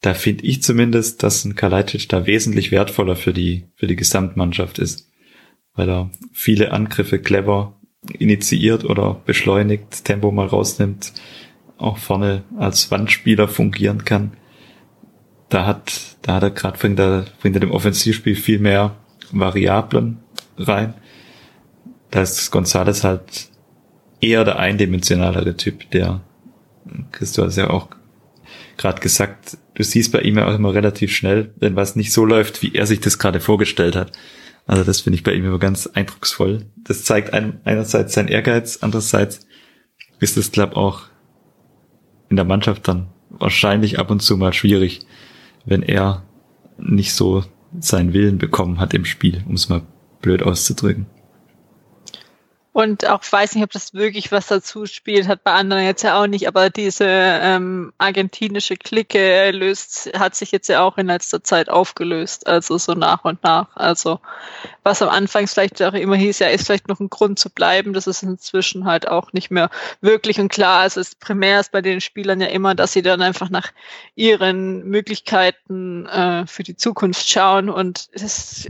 Da finde ich zumindest, dass ein Kalajdzic da wesentlich wertvoller für die, für die Gesamtmannschaft ist. Weil er viele Angriffe clever initiiert oder beschleunigt, Tempo mal rausnimmt, auch vorne als Wandspieler fungieren kann. Da hat, da hat er gerade bringt er, bringt er dem Offensivspiel viel mehr Variablen rein. Da ist Gonzales halt eher der eindimensionalere Typ, der Christo hat es ja auch gerade gesagt, du siehst bei ihm ja auch immer relativ schnell, wenn was nicht so läuft, wie er sich das gerade vorgestellt hat. Also das finde ich bei ihm immer ganz eindrucksvoll. Das zeigt einem einerseits sein Ehrgeiz, andererseits ist es, glaube auch in der Mannschaft dann wahrscheinlich ab und zu mal schwierig, wenn er nicht so seinen Willen bekommen hat im Spiel, um es mal blöd auszudrücken. Und auch weiß nicht, ob das wirklich was dazu spielt, hat bei anderen jetzt ja auch nicht, aber diese ähm, argentinische Clique löst, hat sich jetzt ja auch in letzter Zeit aufgelöst, also so nach und nach. Also was am Anfang vielleicht auch immer hieß, ja, ist vielleicht noch ein Grund zu bleiben, das ist inzwischen halt auch nicht mehr wirklich und klar. Also es ist primär ist bei den Spielern ja immer, dass sie dann einfach nach ihren Möglichkeiten äh, für die Zukunft schauen und es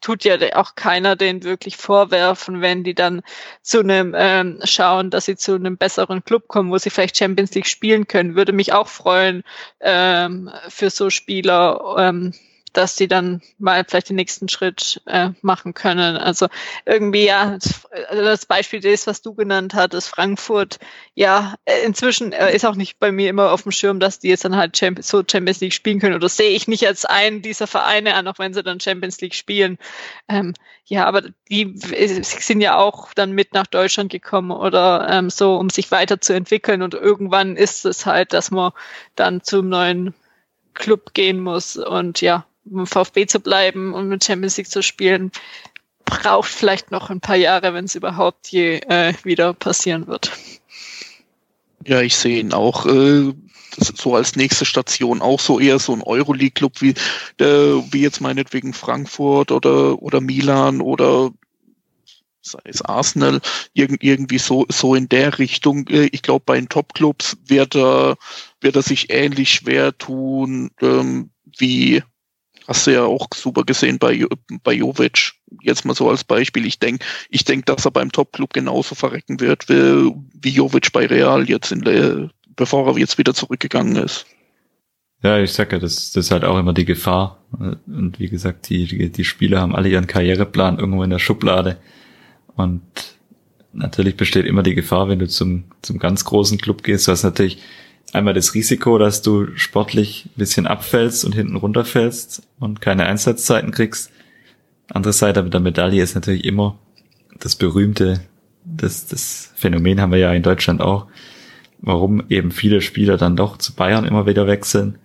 tut ja auch keiner den wirklich vorwerfen, wenn die dann zu einem ähm, schauen, dass sie zu einem besseren Club kommen, wo sie vielleicht Champions League spielen können. Würde mich auch freuen ähm, für so Spieler. Ähm, dass die dann mal vielleicht den nächsten Schritt äh, machen können. Also irgendwie ja, also das Beispiel ist, was du genannt hattest, Frankfurt, ja, äh, inzwischen äh, ist auch nicht bei mir immer auf dem Schirm, dass die jetzt dann halt Champions, so Champions League spielen können. Oder sehe ich nicht als einen dieser Vereine an, auch wenn sie dann Champions League spielen. Ähm, ja, aber die sind ja auch dann mit nach Deutschland gekommen oder ähm, so, um sich weiterzuentwickeln. Und irgendwann ist es halt, dass man dann zum neuen Club gehen muss. Und ja, im VfB zu bleiben und mit Champions League zu spielen, braucht vielleicht noch ein paar Jahre, wenn es überhaupt je äh, wieder passieren wird. Ja, ich sehe ihn auch äh, so als nächste Station auch so eher so ein Euroleague-Club wie, äh, wie jetzt meinetwegen Frankfurt oder, oder Milan oder sei es Arsenal, irg irgendwie so, so in der Richtung. Äh, ich glaube, bei den Top-Clubs wird er, wird er sich ähnlich schwer tun ähm, wie Hast du ja auch super gesehen bei, bei Jovic. Jetzt mal so als Beispiel. Ich denke, ich denk, dass er beim Top-Club genauso verrecken wird, wie, wie Jovic bei Real jetzt in der, bevor er jetzt wieder zurückgegangen ist. Ja, ich sag ja, das, das ist halt auch immer die Gefahr. Und wie gesagt, die, die, Spieler haben alle ihren Karriereplan irgendwo in der Schublade. Und natürlich besteht immer die Gefahr, wenn du zum, zum ganz großen Club gehst, du hast natürlich einmal das Risiko, dass du sportlich ein bisschen abfällst und hinten runterfällst und keine Einsatzzeiten kriegst. Andere Seite der Medaille ist natürlich immer das berühmte, das, das Phänomen haben wir ja in Deutschland auch, warum eben viele Spieler dann doch zu Bayern immer wieder wechseln,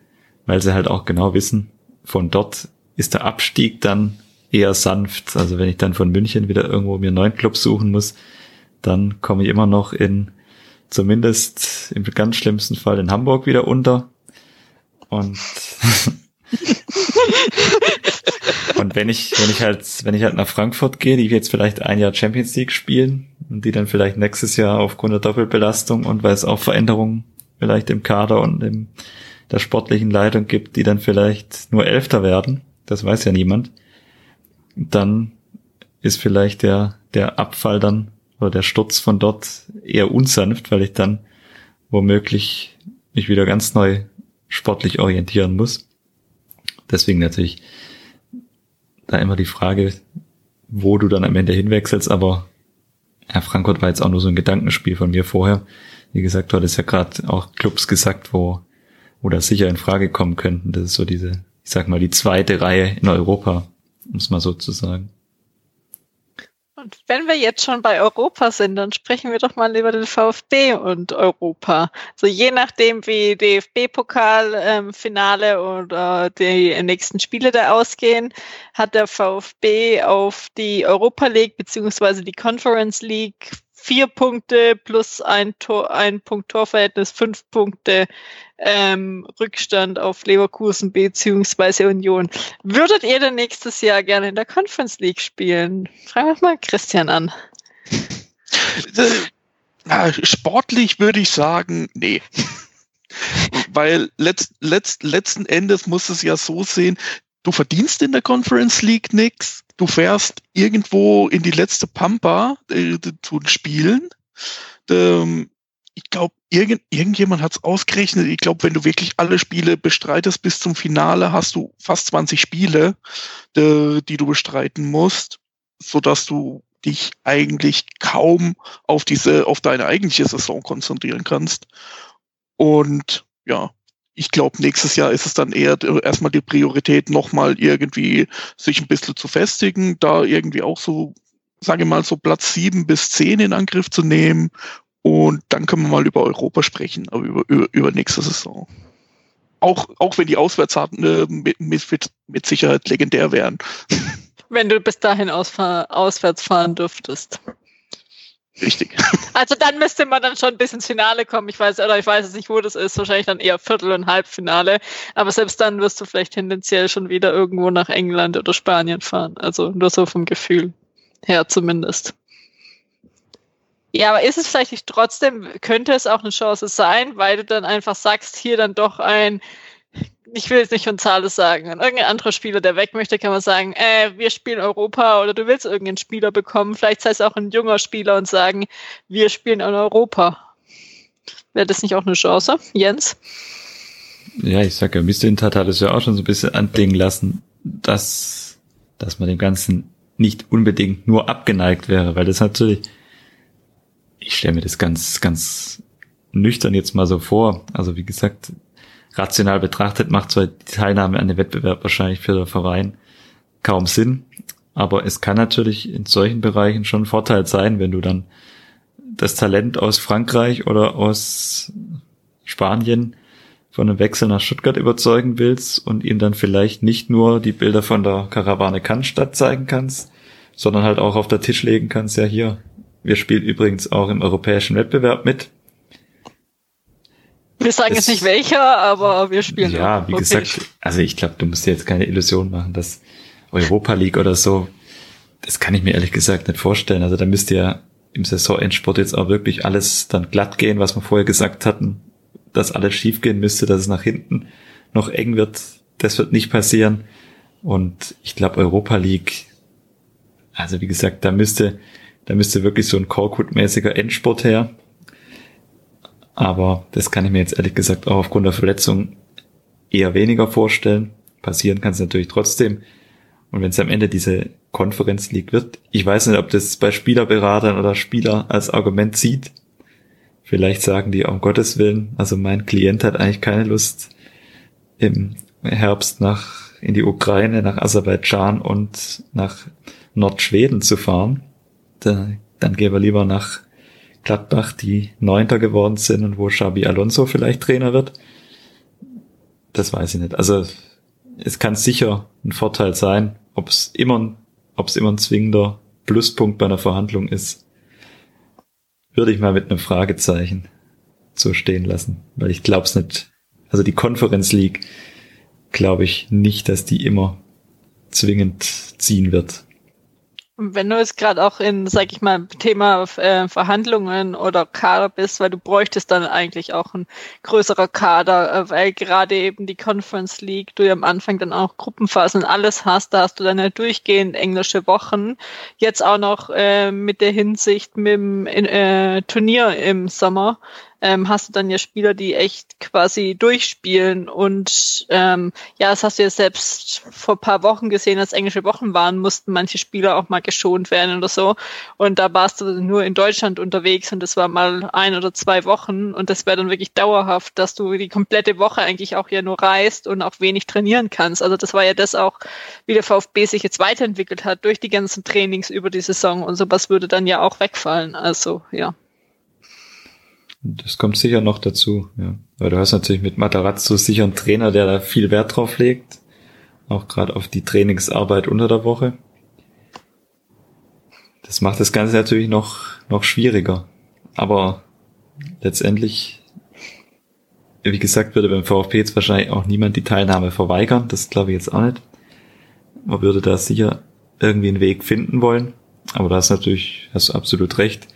weil sie halt auch genau wissen, von dort ist der Abstieg dann eher sanft. Also wenn ich dann von München wieder irgendwo mir einen neuen Club suchen muss, dann komme ich immer noch in zumindest im ganz schlimmsten Fall in Hamburg wieder unter. Und *laughs* und wenn ich, wenn ich halt, wenn ich halt nach Frankfurt gehe, die jetzt vielleicht ein Jahr Champions League spielen und die dann vielleicht nächstes Jahr aufgrund der Doppelbelastung und weil es auch Veränderungen vielleicht im Kader und im der sportlichen Leitung gibt, die dann vielleicht nur Elfter werden, das weiß ja niemand, dann ist vielleicht der, der Abfall dann oder der Sturz von dort eher unsanft, weil ich dann womöglich mich wieder ganz neu sportlich orientieren muss. Deswegen natürlich da immer die Frage, wo du dann am Ende hinwechselst, aber Herr Frankfurt war jetzt auch nur so ein Gedankenspiel von mir vorher. Wie gesagt, du hattest ja gerade auch Clubs gesagt, wo, wo das sicher in Frage kommen könnten. Das ist so diese, ich sag mal, die zweite Reihe in Europa, um es mal so zu sagen. Und wenn wir jetzt schon bei Europa sind, dann sprechen wir doch mal über den VfB und Europa. So je nachdem, wie DFB-Pokal-Finale ähm, oder die nächsten Spiele da ausgehen, hat der VfB auf die Europa League beziehungsweise die Conference League vier Punkte plus ein Tor, ein Punkt Torverhältnis, fünf Punkte ähm, Rückstand auf Leverkusen beziehungsweise Union. Würdet ihr denn nächstes Jahr gerne in der Conference League spielen? Fragen wir mal Christian an. Äh, sportlich würde ich sagen, nee. *laughs* Weil letzt, letzt, letzten Endes muss es ja so sehen, du verdienst in der Conference League nichts du fährst irgendwo in die letzte Pampa äh, zu spielen. Ähm, ich glaube, irgend, irgendjemand hat es ausgerechnet. Ich glaube, wenn du wirklich alle Spiele bestreitest bis zum Finale, hast du fast 20 Spiele, de, die du bestreiten musst, so dass du dich eigentlich kaum auf diese, auf deine eigentliche Saison konzentrieren kannst. Und ja, ich glaube, nächstes Jahr ist es dann eher erstmal die Priorität, nochmal irgendwie sich ein bisschen zu festigen, da irgendwie auch so, sage mal, so Platz sieben bis zehn in Angriff zu nehmen. Und dann können wir mal über Europa sprechen, aber über, über, über nächste Saison. Auch, auch wenn die Auswärtsfahrten äh, mit, mit, mit Sicherheit legendär wären. *laughs* Wenn du bis dahin auswärts fahren dürftest. Richtig. *laughs* Also dann müsste man dann schon ein bisschen ins Finale kommen. Ich weiß, oder ich weiß es nicht, wo das ist. Wahrscheinlich dann eher Viertel- und Halbfinale. Aber selbst dann wirst du vielleicht tendenziell schon wieder irgendwo nach England oder Spanien fahren. Also nur so vom Gefühl her zumindest. Ja, aber ist es vielleicht nicht trotzdem, könnte es auch eine Chance sein, weil du dann einfach sagst, hier dann doch ein ich will jetzt nicht von Zahles sagen, an irgendein anderer Spieler, der weg möchte, kann man sagen, äh, wir spielen Europa oder du willst irgendeinen Spieler bekommen, vielleicht sei es auch ein junger Spieler und sagen, wir spielen in Europa. Wäre das nicht auch eine Chance, Jens? Ja, ich sag ja, Mistintat hat es ja auch schon so ein bisschen anklingen lassen, dass, dass man dem Ganzen nicht unbedingt nur abgeneigt wäre, weil das natürlich, ich stelle mir das ganz, ganz nüchtern jetzt mal so vor. Also wie gesagt, rational betrachtet macht so die Teilnahme an dem Wettbewerb wahrscheinlich für den Verein kaum Sinn. Aber es kann natürlich in solchen Bereichen schon ein Vorteil sein, wenn du dann das Talent aus Frankreich oder aus Spanien von einem Wechsel nach Stuttgart überzeugen willst und ihm dann vielleicht nicht nur die Bilder von der Karawane Cannstatt zeigen kannst, sondern halt auch auf der Tisch legen kannst, ja hier, wir spielen übrigens auch im europäischen Wettbewerb mit. Wir sagen das, jetzt nicht welcher, aber wir spielen. Ja, wie gesagt, also ich glaube, du musst dir jetzt keine Illusion machen, dass Europa League oder so, das kann ich mir ehrlich gesagt nicht vorstellen. Also da müsste ja im Saisonendsport jetzt auch wirklich alles dann glatt gehen, was wir vorher gesagt hatten, dass alles schief gehen müsste, dass es nach hinten noch eng wird. Das wird nicht passieren. Und ich glaube, Europa League, also wie gesagt, da müsste, da müsste wirklich so ein Korkut-mäßiger Endsport her. Aber das kann ich mir jetzt ehrlich gesagt auch aufgrund der Verletzung eher weniger vorstellen. Passieren kann es natürlich trotzdem. Und wenn es am Ende diese Conference League wird, ich weiß nicht, ob das bei Spielerberatern oder Spieler als Argument zieht. Vielleicht sagen die, um Gottes Willen, also mein Klient hat eigentlich keine Lust, im Herbst nach, in die Ukraine, nach Aserbaidschan und nach Nordschweden zu fahren. Da, dann gehen wir lieber nach Gladbach, die Neunter geworden sind und wo Xabi Alonso vielleicht Trainer wird. Das weiß ich nicht. Also es kann sicher ein Vorteil sein, ob es immer, ob es immer ein zwingender Pluspunkt bei einer Verhandlung ist, würde ich mal mit einem Fragezeichen so stehen lassen, weil ich glaube es nicht. Also die Conference League glaube ich nicht, dass die immer zwingend ziehen wird. Wenn du jetzt gerade auch in, sag ich mal, Thema äh, Verhandlungen oder Kader bist, weil du bräuchtest dann eigentlich auch ein größerer Kader, äh, weil gerade eben die Conference League, du ja am Anfang dann auch Gruppenphasen und alles hast, da hast du dann ja durchgehend englische Wochen. Jetzt auch noch äh, mit der Hinsicht mit dem äh, Turnier im Sommer ähm, hast du dann ja Spieler, die echt quasi durchspielen. Und ähm, ja, das hast du ja selbst vor paar Wochen gesehen, als englische Wochen waren, mussten manche Spieler auch mal geschont werden oder so. Und da warst du nur in Deutschland unterwegs und das war mal ein oder zwei Wochen. Und das wäre dann wirklich dauerhaft, dass du die komplette Woche eigentlich auch ja nur reist und auch wenig trainieren kannst. Also das war ja das auch, wie der VfB sich jetzt weiterentwickelt hat durch die ganzen Trainings über die Saison und sowas würde dann ja auch wegfallen. Also ja. Das kommt sicher noch dazu, ja. Weil du hast natürlich mit Matarazzo sicher einen Trainer, der da viel Wert drauf legt. Auch gerade auf die Trainingsarbeit unter der Woche. Das macht das Ganze natürlich noch, noch schwieriger. Aber letztendlich, wie gesagt, würde beim VfB jetzt wahrscheinlich auch niemand die Teilnahme verweigern. Das glaube ich jetzt auch nicht. Man würde da sicher irgendwie einen Weg finden wollen. Aber da hast natürlich, hast du absolut recht.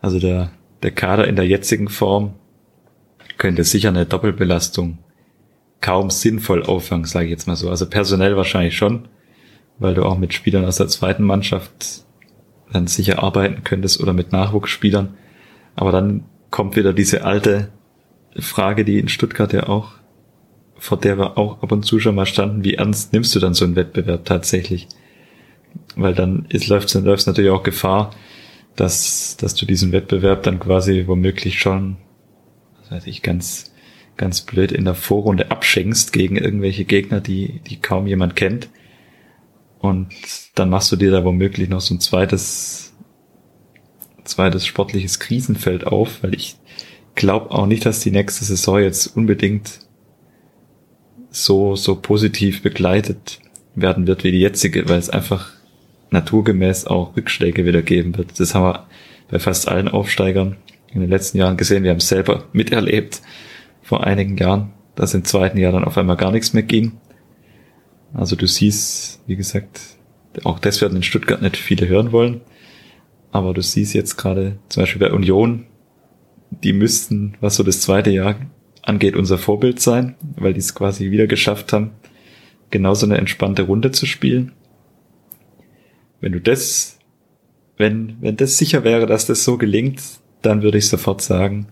Also der der Kader in der jetzigen Form könnte sicher eine Doppelbelastung kaum sinnvoll auffangen, sage ich jetzt mal so. Also personell wahrscheinlich schon, weil du auch mit Spielern aus der zweiten Mannschaft dann sicher arbeiten könntest oder mit Nachwuchsspielern. Aber dann kommt wieder diese alte Frage, die in Stuttgart ja auch, vor der wir auch ab und zu schon mal standen, wie ernst nimmst du dann so einen Wettbewerb tatsächlich? Weil dann läuft es natürlich auch Gefahr, dass, dass du diesen Wettbewerb dann quasi womöglich schon, was weiß ich, ganz, ganz blöd in der Vorrunde abschenkst gegen irgendwelche Gegner, die, die kaum jemand kennt. Und dann machst du dir da womöglich noch so ein zweites, zweites sportliches Krisenfeld auf, weil ich glaube auch nicht, dass die nächste Saison jetzt unbedingt so, so positiv begleitet werden wird wie die jetzige, weil es einfach naturgemäß auch Rückschläge wieder geben wird. Das haben wir bei fast allen Aufsteigern in den letzten Jahren gesehen. Wir haben es selber miterlebt vor einigen Jahren, dass im zweiten Jahr dann auf einmal gar nichts mehr ging. Also du siehst, wie gesagt, auch das werden in Stuttgart nicht viele hören wollen. Aber du siehst jetzt gerade zum Beispiel bei Union, die müssten, was so das zweite Jahr angeht, unser Vorbild sein, weil die es quasi wieder geschafft haben, genauso eine entspannte Runde zu spielen wenn du das, wenn, wenn das sicher wäre, dass das so gelingt, dann würde ich sofort sagen,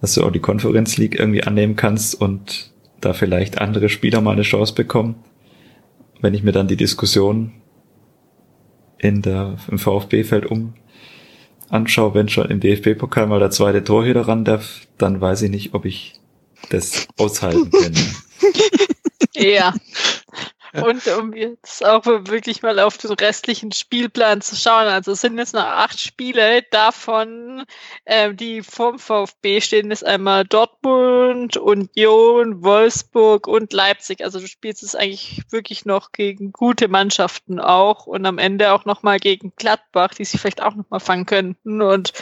dass du auch die Konferenz League irgendwie annehmen kannst und da vielleicht andere Spieler mal eine Chance bekommen. Wenn ich mir dann die Diskussion in der, im VfB-Feld um anschaue, wenn schon im DFB-Pokal mal der zweite Torhüter ran darf, dann weiß ich nicht, ob ich das aushalten *laughs* kann. Ja, *laughs* Und um jetzt auch wirklich mal auf den restlichen Spielplan zu schauen, also es sind jetzt noch acht Spiele, davon, äh, die vom VfB stehen, ist einmal Dortmund, Union, Wolfsburg und Leipzig. Also du spielst es eigentlich wirklich noch gegen gute Mannschaften auch und am Ende auch nochmal gegen Gladbach, die sich vielleicht auch nochmal fangen könnten. Und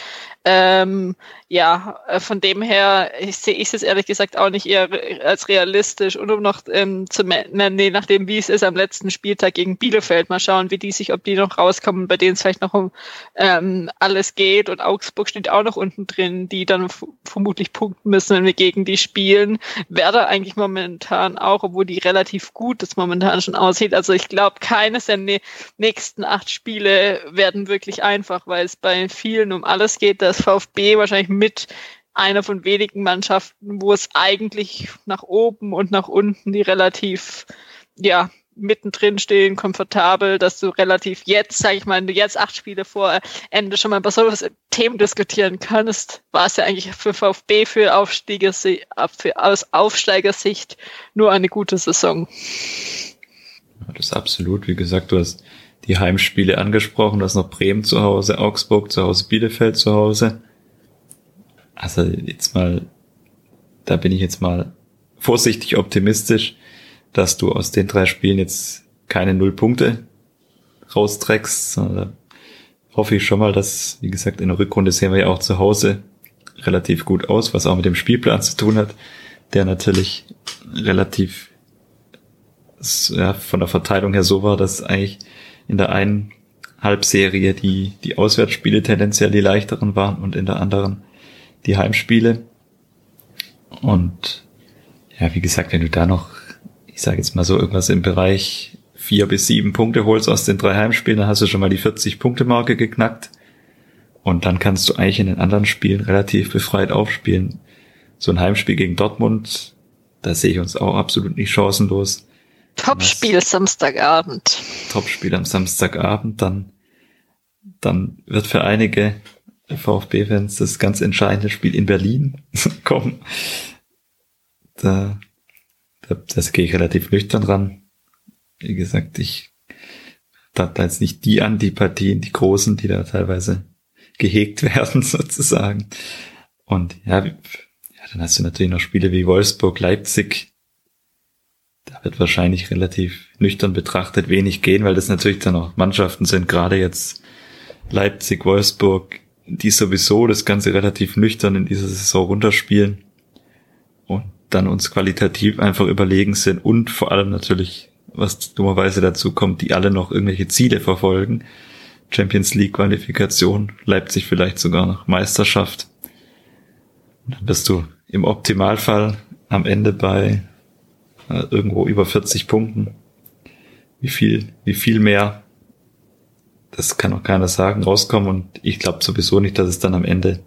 ähm, ja, äh, von dem her sehe ich es ehrlich gesagt auch nicht eher als realistisch. Und um noch ähm, zu nee, nachdem wie es ist am letzten Spieltag gegen Bielefeld, mal schauen, wie die sich, ob die noch rauskommen, bei denen es vielleicht noch um ähm, alles geht. Und Augsburg steht auch noch unten drin, die dann vermutlich punkten müssen, wenn wir gegen die spielen. Werder eigentlich momentan auch, obwohl die relativ gut das momentan schon aussieht. Also ich glaube, keines der nächsten acht Spiele werden wirklich einfach, weil es bei vielen um alles geht. Das VfB wahrscheinlich mit einer von wenigen Mannschaften, wo es eigentlich nach oben und nach unten die relativ, ja, mittendrin stehen, komfortabel, dass du relativ jetzt, sag ich mal, jetzt acht Spiele vor Ende schon mal über sowas Themen diskutieren kannst, war es ja eigentlich für VfB für, Aufsteiger, für aus Aufsteigersicht nur eine gute Saison. Das ist absolut. Wie gesagt, du hast die Heimspiele angesprochen, du hast noch Bremen zu Hause, Augsburg zu Hause, Bielefeld zu Hause. Also jetzt mal, da bin ich jetzt mal vorsichtig optimistisch dass du aus den drei Spielen jetzt keine null Punkte rausträgst. Da hoffe ich schon mal, dass, wie gesagt, in der Rückrunde sehen wir ja auch zu Hause relativ gut aus, was auch mit dem Spielplan zu tun hat, der natürlich relativ ja, von der Verteilung her so war, dass eigentlich in der einen Halbserie die, die Auswärtsspiele tendenziell die leichteren waren und in der anderen die Heimspiele. Und ja, wie gesagt, wenn du da noch ich sage jetzt mal so irgendwas im Bereich vier bis sieben Punkte holst aus den drei Heimspielen, dann hast du schon mal die 40-Punkte-Marke geknackt. Und dann kannst du eigentlich in den anderen Spielen relativ befreit aufspielen. So ein Heimspiel gegen Dortmund, da sehe ich uns auch absolut nicht chancenlos. Topspiel Samstagabend. Topspiel am Samstagabend, dann, dann wird für einige VfB-Fans das ganz entscheidende Spiel in Berlin *laughs* kommen. Da das gehe ich relativ nüchtern ran. Wie gesagt, ich da jetzt nicht die Antipathien, die großen, die da teilweise gehegt *laughs* werden, sozusagen. Und ja, ja, dann hast du natürlich noch Spiele wie Wolfsburg, Leipzig. Wird wahrscheinlich relativ nüchtern betrachtet wenig gehen, weil das natürlich dann auch Mannschaften sind, gerade jetzt Leipzig, Wolfsburg, die sowieso das Ganze relativ nüchtern in dieser Saison runterspielen. Und dann uns qualitativ einfach überlegen sind und vor allem natürlich, was dummerweise dazu kommt, die alle noch irgendwelche Ziele verfolgen. Champions League Qualifikation, Leipzig vielleicht sogar noch Meisterschaft. Und dann bist du im Optimalfall am Ende bei irgendwo über 40 Punkten. Wie viel, wie viel mehr, das kann auch keiner sagen, rauskommen und ich glaube sowieso nicht, dass es dann am Ende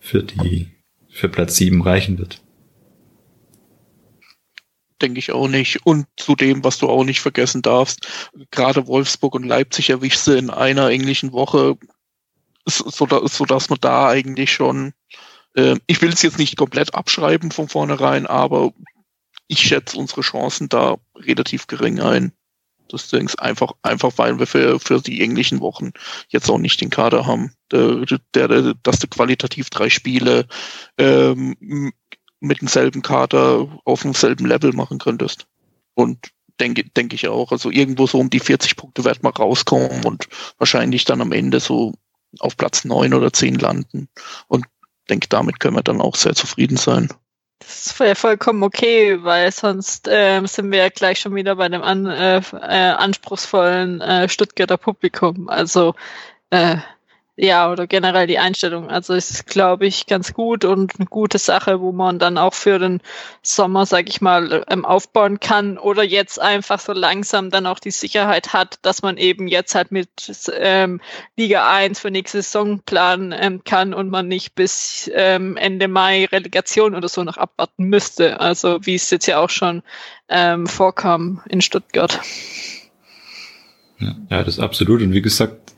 für die, für Platz 7 reichen wird denke ich auch nicht. Und zudem, was du auch nicht vergessen darfst, gerade Wolfsburg und Leipzig erwischt sie in einer englischen Woche, so, so dass man da eigentlich schon, äh, ich will es jetzt nicht komplett abschreiben von vornherein, aber ich schätze unsere Chancen da relativ gering ein. Das ist einfach, einfach weil wir für, für die englischen Wochen jetzt auch nicht den Kader haben, der, der, dass du qualitativ drei Spiele ähm, mit demselben Kader auf demselben Level machen könntest. Und denke, denke ich auch. Also irgendwo so um die 40 Punkte wird mal rauskommen und wahrscheinlich dann am Ende so auf Platz neun oder zehn landen. Und denke, damit können wir dann auch sehr zufrieden sein. Das wäre vollkommen okay, weil sonst äh, sind wir ja gleich schon wieder bei dem an, äh, äh, anspruchsvollen äh, Stuttgarter Publikum. Also äh, ja, oder generell die Einstellung. Also ist, glaube ich, ganz gut und eine gute Sache, wo man dann auch für den Sommer, sag ich mal, ähm, aufbauen kann oder jetzt einfach so langsam dann auch die Sicherheit hat, dass man eben jetzt halt mit ähm, Liga 1 für nächste Saison planen ähm, kann und man nicht bis ähm, Ende Mai Relegation oder so noch abwarten müsste. Also wie es jetzt ja auch schon ähm, vorkam in Stuttgart. Ja, das ist absolut. Und wie gesagt,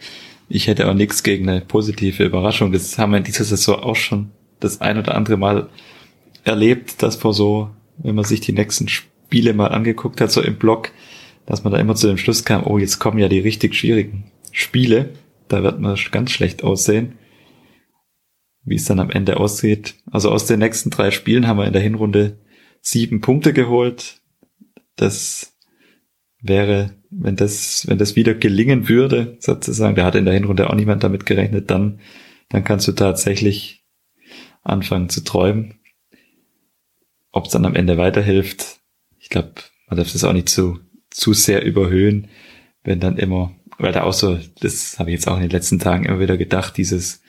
ich hätte auch nichts gegen eine positive Überraschung. Das haben wir in dieser Saison auch schon das ein oder andere Mal erlebt, dass vor so, wenn man sich die nächsten Spiele mal angeguckt hat, so im Blog, dass man da immer zu dem Schluss kam, oh, jetzt kommen ja die richtig schwierigen Spiele. Da wird man ganz schlecht aussehen. Wie es dann am Ende aussieht. Also aus den nächsten drei Spielen haben wir in der Hinrunde sieben Punkte geholt. Das wäre, wenn das, wenn das wieder gelingen würde, sozusagen, da hat in der Hinrunde auch niemand damit gerechnet, dann, dann kannst du tatsächlich anfangen zu träumen. Ob es dann am Ende weiterhilft, ich glaube, man darf das auch nicht zu, zu sehr überhöhen, wenn dann immer, weil da auch so, das habe ich jetzt auch in den letzten Tagen immer wieder gedacht, dieses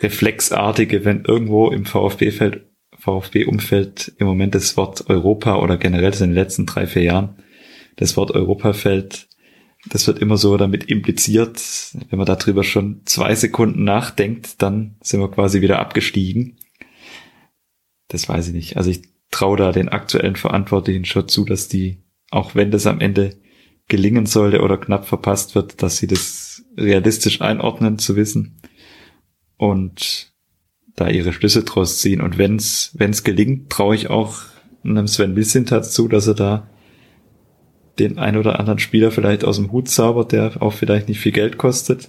reflexartige, wenn irgendwo im VfB-Feld, VfB-Umfeld im Moment das Wort Europa oder generell das in den letzten drei, vier Jahren das Wort Europa fällt, das wird immer so damit impliziert, wenn man darüber schon zwei Sekunden nachdenkt, dann sind wir quasi wieder abgestiegen. das weiß ich nicht. Also ich traue da den aktuellen Verantwortlichen schon zu, dass die, auch wenn das am Ende gelingen sollte oder knapp verpasst wird, dass sie das realistisch einordnen zu wissen und da ihre Schlüsse draus ziehen. Und wenn es gelingt, traue ich auch einem Sven Missintat zu, dass er da den ein oder anderen Spieler vielleicht aus dem Hut zaubert, der auch vielleicht nicht viel Geld kostet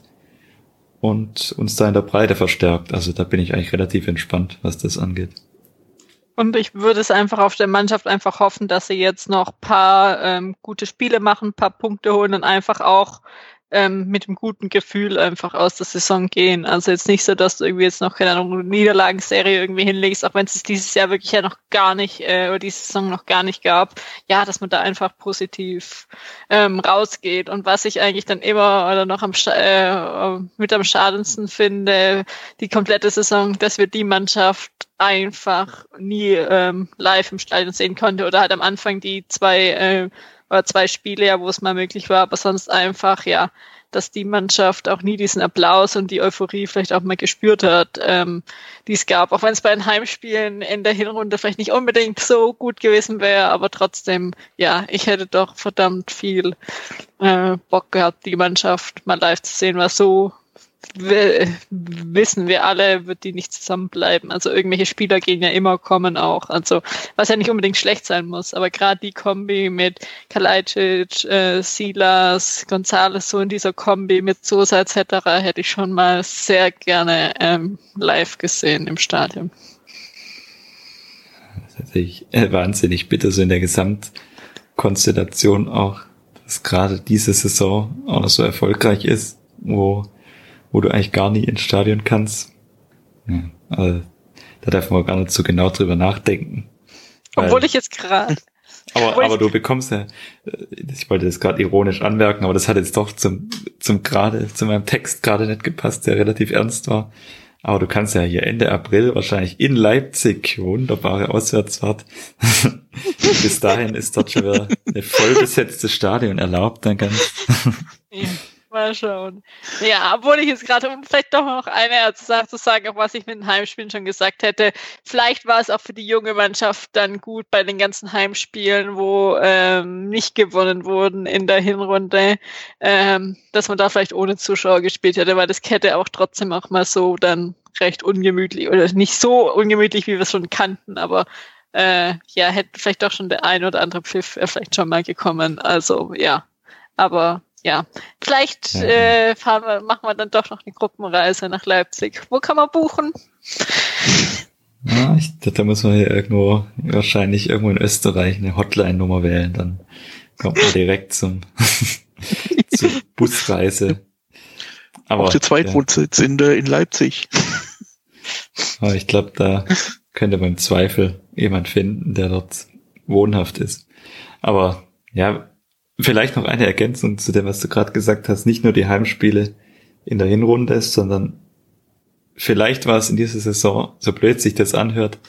und uns da in der Breite verstärkt. Also da bin ich eigentlich relativ entspannt, was das angeht. Und ich würde es einfach auf der Mannschaft einfach hoffen, dass sie jetzt noch paar ähm, gute Spiele machen, paar Punkte holen und einfach auch ähm, mit einem guten Gefühl einfach aus der Saison gehen. Also jetzt nicht so, dass du irgendwie jetzt noch, keine Ahnung, Niederlagenserie irgendwie hinlegst, auch wenn es dieses Jahr wirklich ja noch gar nicht, äh, oder diese Saison noch gar nicht gab, ja, dass man da einfach positiv ähm, rausgeht. Und was ich eigentlich dann immer oder noch am äh, mit am schadendsten finde, die komplette Saison, dass wir die Mannschaft einfach nie ähm, live im Stadion sehen konnte oder halt am Anfang die zwei äh, oder zwei Spiele, ja, wo es mal möglich war, aber sonst einfach, ja, dass die Mannschaft auch nie diesen Applaus und die Euphorie vielleicht auch mal gespürt hat, ähm, die es gab. Auch wenn es bei den Heimspielen in der Hinrunde vielleicht nicht unbedingt so gut gewesen wäre, aber trotzdem, ja, ich hätte doch verdammt viel äh, Bock gehabt, die Mannschaft mal live zu sehen, was so wissen wir alle, wird die nicht zusammenbleiben. Also irgendwelche Spieler gehen ja immer, kommen auch. Also was ja nicht unbedingt schlecht sein muss, aber gerade die Kombi mit Kalajdzic, äh, Silas, Gonzales, so in dieser Kombi mit Sosa etc. hätte ich schon mal sehr gerne ähm, live gesehen im Stadion. Das ist natürlich äh, wahnsinnig bitter so in der Gesamtkonstellation auch, dass gerade diese Saison auch noch so erfolgreich ist, wo wo du eigentlich gar nie ins Stadion kannst. Ja, also, da darf man gar nicht so genau drüber nachdenken. Obwohl ich jetzt gerade. *laughs* Aber, aber du bekommst ja, äh, ich wollte das gerade ironisch anmerken, aber das hat jetzt doch zum, zum gerade, zu meinem Text gerade nicht gepasst, der relativ ernst war. Aber du kannst ja hier Ende April wahrscheinlich in Leipzig, wunderbare Auswärtsfahrt. *laughs* Bis dahin ist dort schon wieder eine vollbesetztes Stadion erlaubt, dann kannst. Mal schauen. Ja, obwohl ich jetzt gerade, um vielleicht doch noch eine Sache zu sagen, auch was ich mit den Heimspielen schon gesagt hätte, vielleicht war es auch für die junge Mannschaft dann gut bei den ganzen Heimspielen, wo ähm, nicht gewonnen wurden in der Hinrunde, ähm, dass man da vielleicht ohne Zuschauer gespielt hätte, weil das hätte auch trotzdem auch mal so dann recht ungemütlich oder nicht so ungemütlich, wie wir es schon kannten, aber äh, ja, hätte vielleicht doch schon der ein oder andere Pfiff vielleicht schon mal gekommen. Also ja, aber ja, vielleicht ja. Äh, fahren wir, machen wir dann doch noch eine Gruppenreise nach Leipzig. Wo kann man buchen? Ja, ich, da muss man hier irgendwo, wahrscheinlich irgendwo in Österreich eine Hotline-Nummer wählen, dann kommt man direkt zum, *laughs* zur Busreise. Aber, Auch die Zweitwohnsitz ja. in, in Leipzig. Aber ich glaube, da könnte man im Zweifel jemand finden, der dort wohnhaft ist. Aber ja, Vielleicht noch eine Ergänzung zu dem, was du gerade gesagt hast. Nicht nur die Heimspiele in der Hinrunde, sondern vielleicht war es in dieser Saison, so blöd sich das anhört,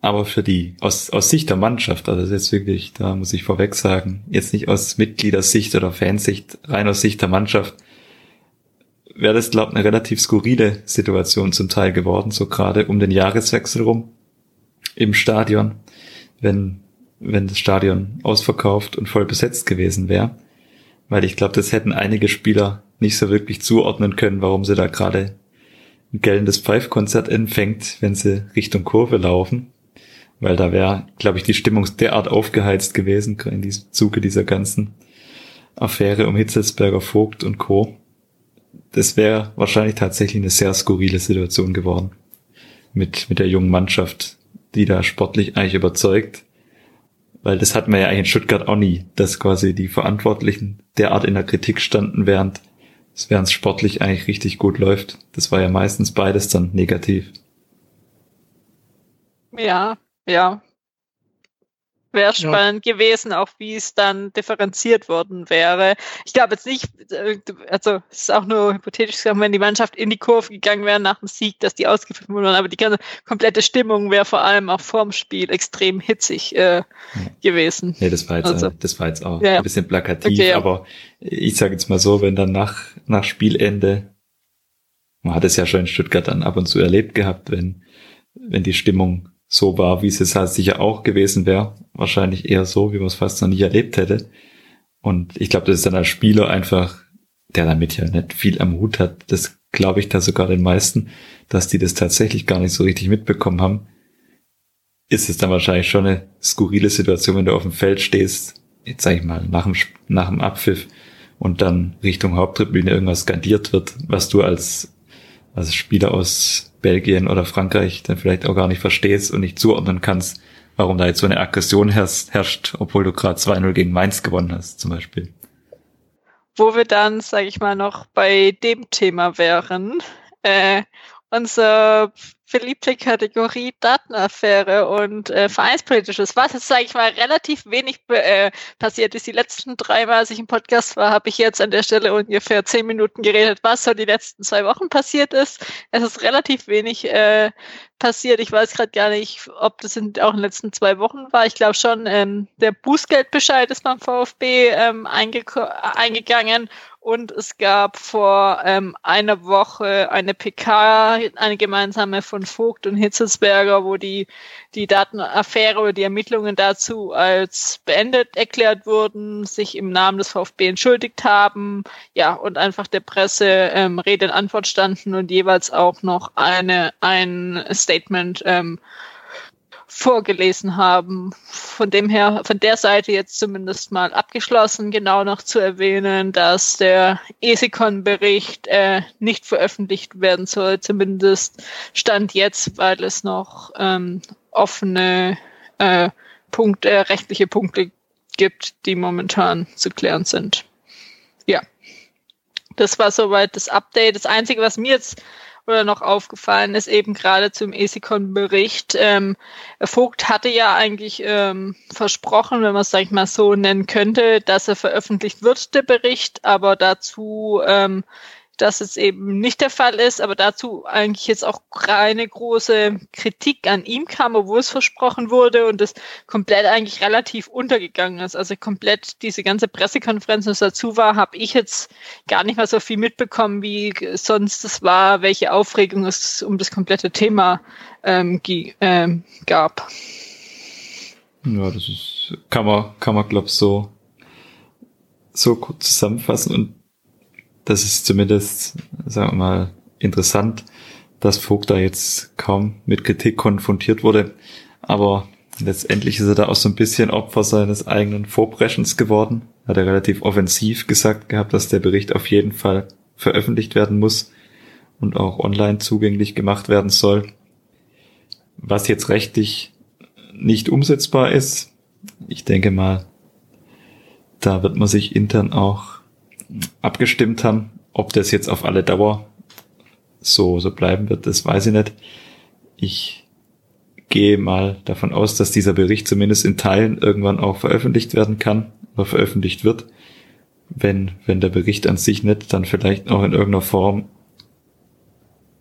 aber für die, aus, aus Sicht der Mannschaft, also das jetzt wirklich, da muss ich vorweg sagen, jetzt nicht aus Mitgliedersicht oder Fansicht, rein aus Sicht der Mannschaft, wäre das, glaube ich, eine relativ skurrile Situation zum Teil geworden, so gerade um den Jahreswechsel rum im Stadion, wenn wenn das Stadion ausverkauft und voll besetzt gewesen wäre. Weil ich glaube, das hätten einige Spieler nicht so wirklich zuordnen können, warum sie da gerade ein gellendes Pfeifkonzert empfängt, wenn sie Richtung Kurve laufen. Weil da wäre, glaube ich, die Stimmung derart aufgeheizt gewesen in diesem Zuge dieser ganzen Affäre um Hitzelsberger Vogt und Co. Das wäre wahrscheinlich tatsächlich eine sehr skurrile Situation geworden. Mit, mit der jungen Mannschaft, die da sportlich eigentlich überzeugt weil das hatten wir ja eigentlich in Stuttgart auch nie, dass quasi die Verantwortlichen derart in der Kritik standen, während es während sportlich eigentlich richtig gut läuft. Das war ja meistens beides dann negativ. Ja, ja. Wäre spannend ja. gewesen, auch wie es dann differenziert worden wäre. Ich glaube jetzt nicht, äh, also es ist auch nur hypothetisch gesagt, wenn die Mannschaft in die Kurve gegangen wäre nach dem Sieg, dass die ausgeführt wurden, aber die ganze komplette Stimmung wäre vor allem auch vorm Spiel extrem hitzig äh, ja. gewesen. Nee, das war jetzt, also, das war jetzt auch ja, ein bisschen plakativ, okay, aber ich sage jetzt mal so, wenn dann nach, nach Spielende, man hat es ja schon in Stuttgart dann ab und zu erlebt gehabt, wenn wenn die Stimmung so war, wie es jetzt halt sicher auch gewesen wäre. Wahrscheinlich eher so, wie man es fast noch nie erlebt hätte. Und ich glaube, das ist dann als Spieler einfach, der damit ja nicht viel am Hut hat, das glaube ich da sogar den meisten, dass die das tatsächlich gar nicht so richtig mitbekommen haben, ist es dann wahrscheinlich schon eine skurrile Situation, wenn du auf dem Feld stehst, jetzt sag ich mal, nach dem, nach dem Abpfiff und dann Richtung Haupttribüne irgendwas skandiert wird, was du als, als Spieler aus Belgien oder Frankreich dann vielleicht auch gar nicht verstehst und nicht zuordnen kannst, warum da jetzt so eine Aggression herrscht, obwohl du gerade 2-0 gegen Mainz gewonnen hast, zum Beispiel. Wo wir dann, sage ich mal, noch bei dem Thema wären. Äh, unser beliebte Kategorie Datenaffäre und äh, Vereinspolitisches, was jetzt, sage ich mal, relativ wenig äh, passiert ist. Die letzten drei Mal, als ich im Podcast war, habe ich jetzt an der Stelle ungefähr zehn Minuten geredet, was so die letzten zwei Wochen passiert ist. Es ist relativ wenig äh, passiert. Ich weiß gerade gar nicht, ob das in, auch in den letzten zwei Wochen war. Ich glaube schon, ähm, der Bußgeldbescheid ist beim VfB ähm, eingegangen und es gab vor ähm, einer Woche eine PK, eine gemeinsame von Vogt und Hitzelsberger, wo die, die Datenaffäre oder die Ermittlungen dazu als beendet erklärt wurden, sich im Namen des VfB entschuldigt haben, ja, und einfach der Presse ähm, Rede und Antwort standen und jeweils auch noch eine, ein Statement ähm, vorgelesen haben. Von dem her, von der Seite jetzt zumindest mal abgeschlossen. Genau noch zu erwähnen, dass der ESICON-Bericht äh, nicht veröffentlicht werden soll, zumindest stand jetzt, weil es noch ähm, offene äh, Punkte, rechtliche Punkte gibt, die momentan zu klären sind. Ja, das war soweit das Update. Das Einzige, was mir jetzt oder noch aufgefallen ist, eben gerade zum ESICON-Bericht. Ähm, Vogt hatte ja eigentlich ähm, versprochen, wenn man es, sag ich mal, so nennen könnte, dass er veröffentlicht wird, der Bericht, aber dazu ähm, dass es eben nicht der Fall ist, aber dazu eigentlich jetzt auch keine große Kritik an ihm kam, obwohl es versprochen wurde und es komplett eigentlich relativ untergegangen ist. Also komplett diese ganze Pressekonferenz, was dazu war, habe ich jetzt gar nicht mal so viel mitbekommen, wie sonst es war, welche Aufregung es um das komplette Thema ähm, ähm, gab. Ja, das ist, kann man, kann man, glaub so, so kurz zusammenfassen und das ist zumindest, sagen wir mal, interessant, dass Vogt da jetzt kaum mit Kritik konfrontiert wurde. Aber letztendlich ist er da auch so ein bisschen Opfer seines eigenen Vorpreschens geworden. Hat er relativ offensiv gesagt gehabt, dass der Bericht auf jeden Fall veröffentlicht werden muss und auch online zugänglich gemacht werden soll. Was jetzt rechtlich nicht umsetzbar ist, ich denke mal, da wird man sich intern auch abgestimmt haben. Ob das jetzt auf alle Dauer so, so bleiben wird, das weiß ich nicht. Ich gehe mal davon aus, dass dieser Bericht zumindest in Teilen irgendwann auch veröffentlicht werden kann oder veröffentlicht wird. Wenn, wenn der Bericht an sich nicht, dann vielleicht auch in irgendeiner Form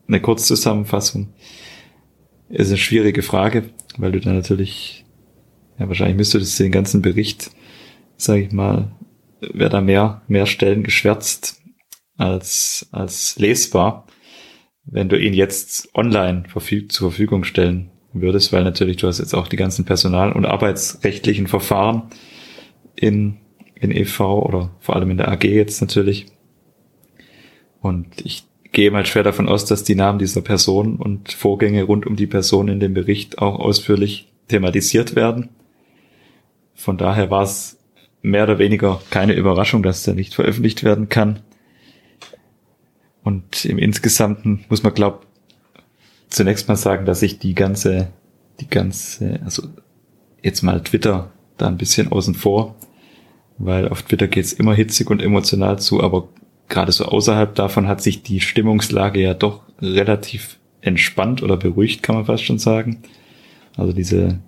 eine Kurzzusammenfassung. Ist eine schwierige Frage, weil du dann natürlich, ja, wahrscheinlich müsstest du den ganzen Bericht, sage ich mal, wäre da mehr, mehr Stellen geschwärzt als, als lesbar, wenn du ihn jetzt online verfüg zur Verfügung stellen würdest, weil natürlich du hast jetzt auch die ganzen Personal- und arbeitsrechtlichen Verfahren in, in EV oder vor allem in der AG jetzt natürlich. Und ich gehe mal schwer davon aus, dass die Namen dieser Person und Vorgänge rund um die Person in dem Bericht auch ausführlich thematisiert werden. Von daher war es mehr oder weniger keine Überraschung, dass der nicht veröffentlicht werden kann. Und im Insgesamten muss man, glaub, zunächst mal sagen, dass ich die ganze, die ganze, also jetzt mal Twitter da ein bisschen außen vor, weil auf Twitter geht's immer hitzig und emotional zu, aber gerade so außerhalb davon hat sich die Stimmungslage ja doch relativ entspannt oder beruhigt, kann man fast schon sagen. Also diese,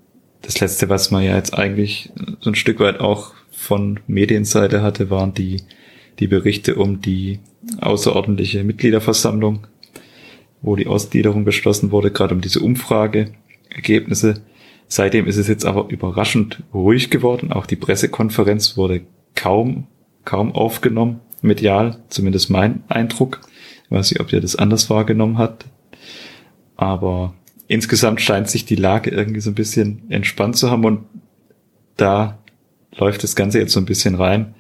das letzte, was man ja jetzt eigentlich so ein Stück weit auch von Medienseite hatte, waren die, die Berichte um die außerordentliche Mitgliederversammlung, wo die Ausgliederung beschlossen wurde, gerade um diese Umfrageergebnisse. Seitdem ist es jetzt aber überraschend ruhig geworden. Auch die Pressekonferenz wurde kaum, kaum aufgenommen, medial, zumindest mein Eindruck. Ich weiß nicht, ob ihr das anders wahrgenommen habt. Aber insgesamt scheint sich die Lage irgendwie so ein bisschen entspannt zu haben und da läuft das Ganze jetzt so ein bisschen rein,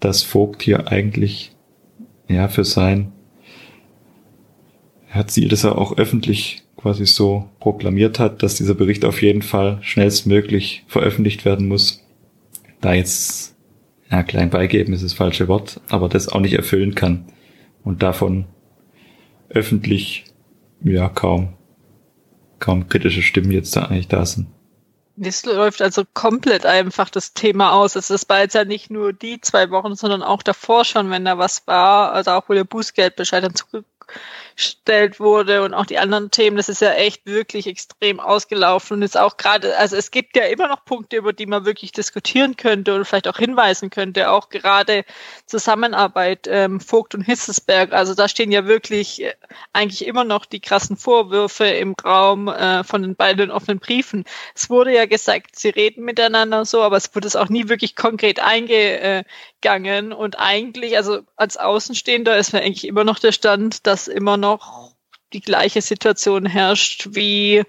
dass Vogt hier eigentlich ja für sein hat sie das ja auch öffentlich quasi so proklamiert hat, dass dieser Bericht auf jeden Fall schnellstmöglich veröffentlicht werden muss. Da jetzt, ja, klein beigeben ist das falsche Wort, aber das auch nicht erfüllen kann. Und davon öffentlich, ja, kaum, kaum kritische Stimmen jetzt da eigentlich da sind. Das läuft also komplett einfach das Thema aus. Es war jetzt ja nicht nur die zwei Wochen, sondern auch davor schon, wenn da was war, also auch wo der Bußgeldbescheid dann zurück gestellt wurde und auch die anderen Themen, das ist ja echt wirklich extrem ausgelaufen. Und ist auch gerade, also es gibt ja immer noch Punkte, über die man wirklich diskutieren könnte und vielleicht auch hinweisen könnte, auch gerade Zusammenarbeit ähm, Vogt und Hissesberg, also da stehen ja wirklich äh, eigentlich immer noch die krassen Vorwürfe im Raum äh, von den beiden offenen Briefen. Es wurde ja gesagt, sie reden miteinander so, aber es wurde es auch nie wirklich konkret eingegangen und eigentlich, also als Außenstehender ist mir eigentlich immer noch der Stand, dass immer noch die gleiche Situation herrscht wie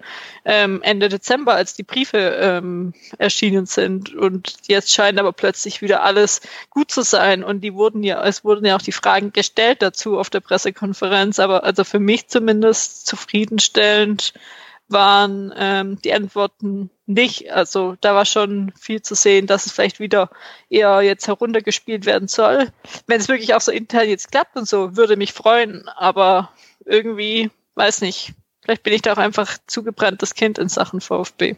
ähm, Ende Dezember, als die Briefe ähm, erschienen sind. Und jetzt scheint aber plötzlich wieder alles gut zu sein. Und die wurden ja, es wurden ja auch die Fragen gestellt dazu auf der Pressekonferenz, aber also für mich zumindest zufriedenstellend waren ähm, die Antworten nicht. Also da war schon viel zu sehen, dass es vielleicht wieder eher jetzt heruntergespielt werden soll. Wenn es wirklich auch so intern jetzt klappt und so, würde mich freuen. Aber irgendwie, weiß nicht, vielleicht bin ich da auch einfach zugebranntes Kind in Sachen VfB.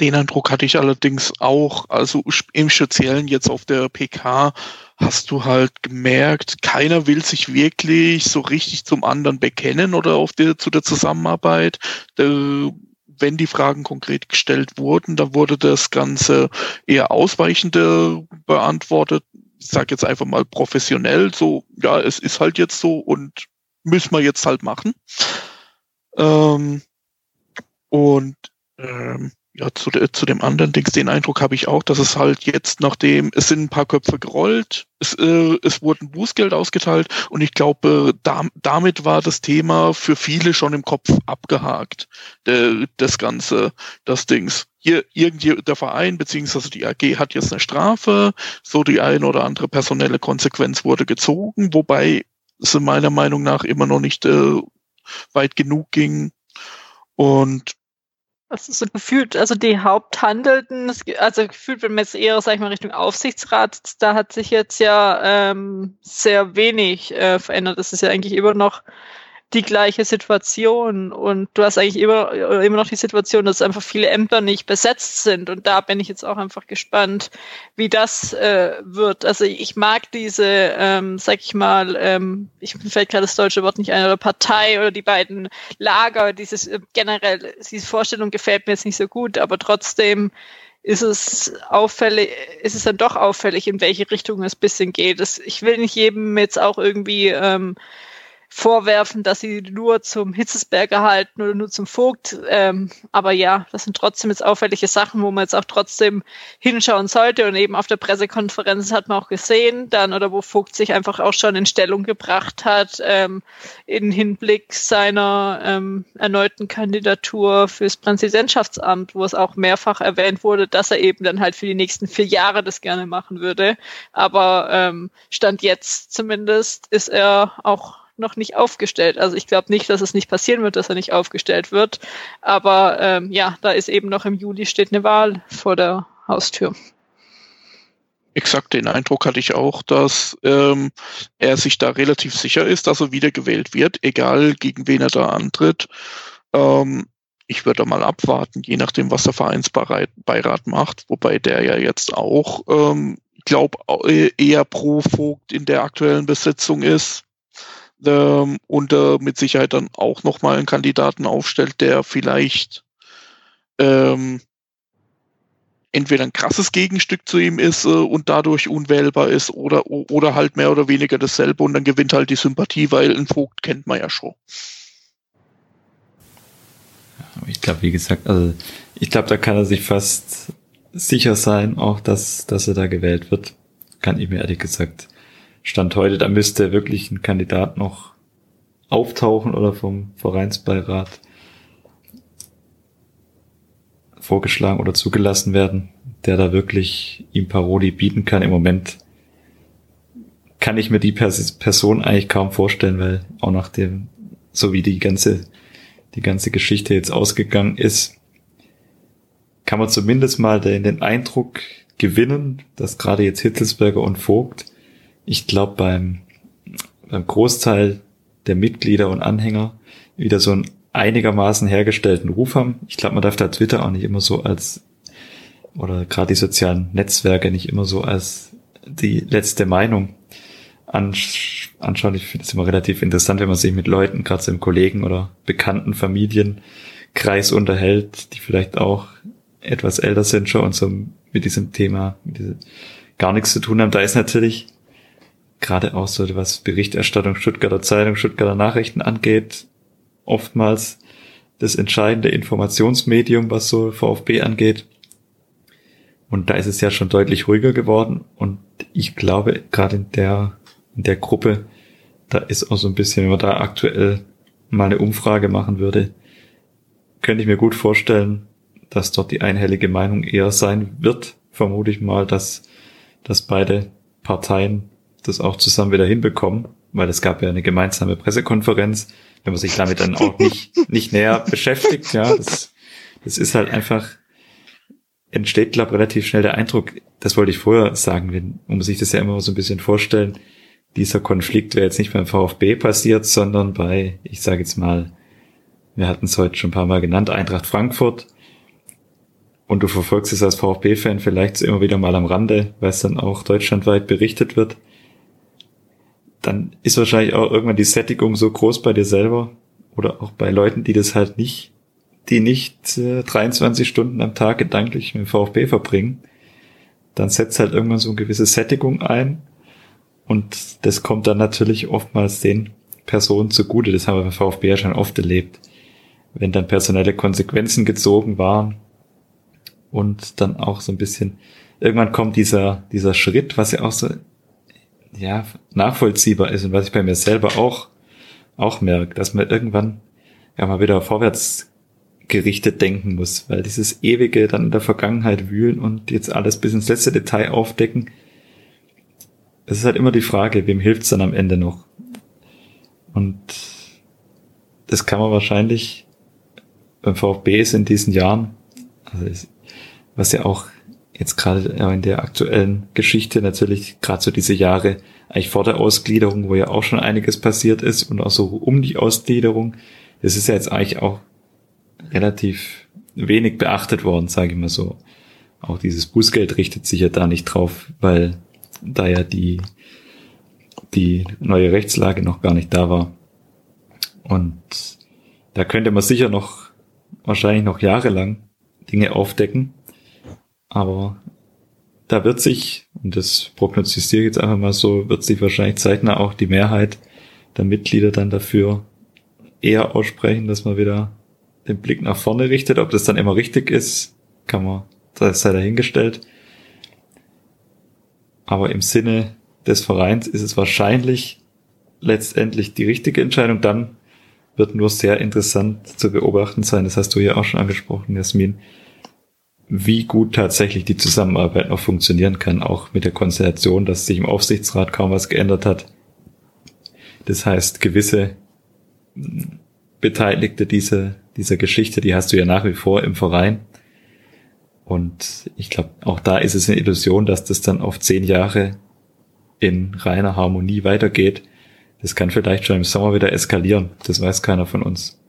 Den Eindruck hatte ich allerdings auch, also im Speziellen jetzt auf der PK hast du halt gemerkt, keiner will sich wirklich so richtig zum anderen bekennen oder auf der, zu der Zusammenarbeit. Der, wenn die Fragen konkret gestellt wurden, dann wurde das Ganze eher ausweichende beantwortet. Ich sage jetzt einfach mal professionell, so, ja, es ist halt jetzt so und müssen wir jetzt halt machen. Ähm, und ähm, ja, zu, zu dem anderen Dings, den Eindruck habe ich auch, dass es halt jetzt, nachdem, es sind ein paar Köpfe gerollt, es, äh, es wurde ein Bußgeld ausgeteilt und ich glaube, da, damit war das Thema für viele schon im Kopf abgehakt, der, das Ganze, das Dings. Hier, irgendwie der Verein beziehungsweise die AG hat jetzt eine Strafe, so die eine oder andere personelle Konsequenz wurde gezogen, wobei es meiner Meinung nach immer noch nicht äh, weit genug ging. Und ist so gefühlt, also die Haupthandelnden, also gefühlt, wenn man jetzt eher, sag ich mal, Richtung Aufsichtsrat, da hat sich jetzt ja ähm, sehr wenig äh, verändert. Das ist ja eigentlich immer noch die gleiche Situation und du hast eigentlich immer, immer noch die Situation, dass einfach viele Ämter nicht besetzt sind und da bin ich jetzt auch einfach gespannt, wie das äh, wird. Also ich mag diese, ähm, sag ich mal, ähm, ich fällt gerade das deutsche Wort nicht ein, oder Partei oder die beiden Lager, dieses äh, generell, diese Vorstellung gefällt mir jetzt nicht so gut, aber trotzdem ist es auffällig, ist es dann doch auffällig, in welche Richtung es bisschen geht. Das, ich will nicht jedem jetzt auch irgendwie ähm, vorwerfen, dass sie nur zum Hitzesberger halten oder nur zum Vogt. Ähm, aber ja, das sind trotzdem jetzt auffällige Sachen, wo man jetzt auch trotzdem hinschauen sollte. Und eben auf der Pressekonferenz hat man auch gesehen, dann oder wo Vogt sich einfach auch schon in Stellung gebracht hat, ähm, in Hinblick seiner ähm, erneuten Kandidatur fürs Präsidentschaftsamt, wo es auch mehrfach erwähnt wurde, dass er eben dann halt für die nächsten vier Jahre das gerne machen würde. Aber ähm, Stand jetzt zumindest ist er auch noch nicht aufgestellt. Also ich glaube nicht, dass es nicht passieren wird, dass er nicht aufgestellt wird. Aber ähm, ja, da ist eben noch im Juli steht eine Wahl vor der Haustür. Exakt den Eindruck hatte ich auch, dass ähm, er sich da relativ sicher ist, dass er wiedergewählt wird, egal gegen wen er da antritt. Ähm, ich würde mal abwarten, je nachdem, was der Vereinsbeirat macht, wobei der ja jetzt auch, ähm, ich glaube, eher pro Vogt in der aktuellen Besetzung ist ähm, und äh, mit Sicherheit dann auch nochmal einen Kandidaten aufstellt, der vielleicht ähm, entweder ein krasses Gegenstück zu ihm ist äh, und dadurch unwählbar ist oder, oder halt mehr oder weniger dasselbe und dann gewinnt halt die Sympathie, weil ein Vogt kennt man ja schon. Ich glaube, wie gesagt, also ich glaube, da kann er sich fast sicher sein, auch dass, dass er da gewählt wird. Kann ich mir ehrlich gesagt Stand heute, da müsste wirklich ein Kandidat noch auftauchen oder vom Vereinsbeirat vorgeschlagen oder zugelassen werden, der da wirklich ihm Paroli bieten kann. Im Moment kann ich mir die Person eigentlich kaum vorstellen, weil auch nach dem, so wie die ganze, die ganze Geschichte jetzt ausgegangen ist, kann man zumindest mal den, den Eindruck gewinnen, dass gerade jetzt Hitzelsberger und Vogt, ich glaube beim, beim Großteil der Mitglieder und Anhänger wieder so einen einigermaßen hergestellten Ruf haben. Ich glaube, man darf da Twitter auch nicht immer so als, oder gerade die sozialen Netzwerke nicht immer so als die letzte Meinung ansch anschauen. Ich finde es immer relativ interessant, wenn man sich mit Leuten, gerade so im Kollegen oder bekannten Familienkreis unterhält, die vielleicht auch etwas älter sind schon und so mit diesem Thema mit diesem, gar nichts zu tun haben. Da ist natürlich gerade auch so, was Berichterstattung Stuttgarter Zeitung, Stuttgarter Nachrichten angeht, oftmals das entscheidende Informationsmedium, was so VfB angeht. Und da ist es ja schon deutlich ruhiger geworden. Und ich glaube, gerade in der, in der Gruppe, da ist auch so ein bisschen, wenn man da aktuell mal eine Umfrage machen würde, könnte ich mir gut vorstellen, dass dort die einhellige Meinung eher sein wird, vermute ich mal, dass, dass beide Parteien das auch zusammen wieder hinbekommen, weil es gab ja eine gemeinsame Pressekonferenz, wenn man sich damit dann auch nicht, *laughs* nicht näher beschäftigt, ja, das, das ist halt einfach, entsteht, glaube ich, relativ schnell der Eindruck, das wollte ich vorher sagen, wenn, um sich das ja immer so ein bisschen vorstellen, dieser Konflikt wäre jetzt nicht beim VfB passiert, sondern bei, ich sage jetzt mal, wir hatten es heute schon ein paar Mal genannt, Eintracht Frankfurt, und du verfolgst es als VfB-Fan vielleicht immer wieder mal am Rande, weil es dann auch deutschlandweit berichtet wird, dann ist wahrscheinlich auch irgendwann die Sättigung so groß bei dir selber oder auch bei Leuten, die das halt nicht, die nicht äh, 23 Stunden am Tag gedanklich mit dem VfB verbringen, dann setzt halt irgendwann so eine gewisse Sättigung ein und das kommt dann natürlich oftmals den Personen zugute. Das haben wir beim VfB ja schon oft erlebt. Wenn dann personelle Konsequenzen gezogen waren, und dann auch so ein bisschen, irgendwann kommt dieser, dieser Schritt, was ja auch so, ja, nachvollziehbar ist und was ich bei mir selber auch, auch merke, dass man irgendwann ja mal wieder vorwärts gerichtet denken muss, weil dieses ewige dann in der Vergangenheit wühlen und jetzt alles bis ins letzte Detail aufdecken, es ist halt immer die Frage, wem hilft's dann am Ende noch? Und das kann man wahrscheinlich beim VfB ist in diesen Jahren, also was ja auch jetzt gerade in der aktuellen Geschichte natürlich gerade so diese Jahre eigentlich vor der Ausgliederung, wo ja auch schon einiges passiert ist und auch so um die Ausgliederung, das ist ja jetzt eigentlich auch relativ wenig beachtet worden, sage ich mal so. Auch dieses Bußgeld richtet sich ja da nicht drauf, weil da ja die, die neue Rechtslage noch gar nicht da war. Und da könnte man sicher noch, wahrscheinlich noch jahrelang Dinge aufdecken, aber da wird sich, und das prognostiziere ich jetzt einfach mal so, wird sich wahrscheinlich zeitnah auch die Mehrheit der Mitglieder dann dafür eher aussprechen, dass man wieder den Blick nach vorne richtet. Ob das dann immer richtig ist, kann man, das sei dahingestellt. Aber im Sinne des Vereins ist es wahrscheinlich letztendlich die richtige Entscheidung. Dann wird nur sehr interessant zu beobachten sein. Das hast du ja auch schon angesprochen, Jasmin wie gut tatsächlich die Zusammenarbeit noch funktionieren kann, auch mit der Konstellation, dass sich im Aufsichtsrat kaum was geändert hat. Das heißt, gewisse Beteiligte dieser, dieser Geschichte, die hast du ja nach wie vor im Verein. Und ich glaube, auch da ist es eine Illusion, dass das dann auf zehn Jahre in reiner Harmonie weitergeht. Das kann vielleicht schon im Sommer wieder eskalieren. Das weiß keiner von uns.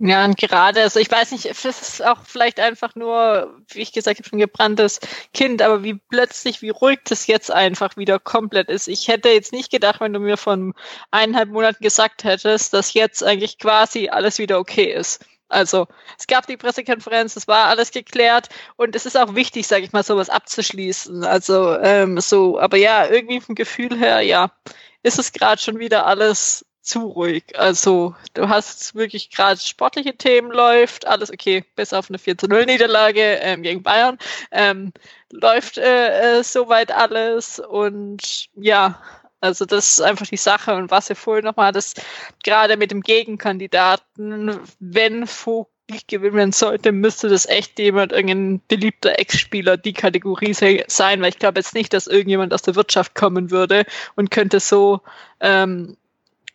Ja, und gerade, also ich weiß nicht, es ist auch vielleicht einfach nur, wie ich gesagt habe, ein gebranntes Kind, aber wie plötzlich, wie ruhig das jetzt einfach wieder komplett ist. Ich hätte jetzt nicht gedacht, wenn du mir von eineinhalb Monaten gesagt hättest, dass jetzt eigentlich quasi alles wieder okay ist. Also es gab die Pressekonferenz, es war alles geklärt und es ist auch wichtig, sage ich mal, sowas abzuschließen. Also ähm, so, aber ja, irgendwie vom Gefühl her, ja, ist es gerade schon wieder alles zu ruhig. Also du hast wirklich gerade sportliche Themen läuft, alles okay, bis auf eine 4 zu 0 Niederlage ähm, gegen Bayern. Ähm, läuft äh, äh, soweit alles und ja, Also das ist einfach die Sache. Und was ihr vorhin nochmal das gerade mit dem Gegenkandidaten, wenn Vogt nicht gewinnen sollte, müsste das echt jemand, irgendein beliebter Ex-Spieler die Kategorie sein, weil ich glaube jetzt nicht, dass irgendjemand aus der Wirtschaft kommen würde und könnte so ähm,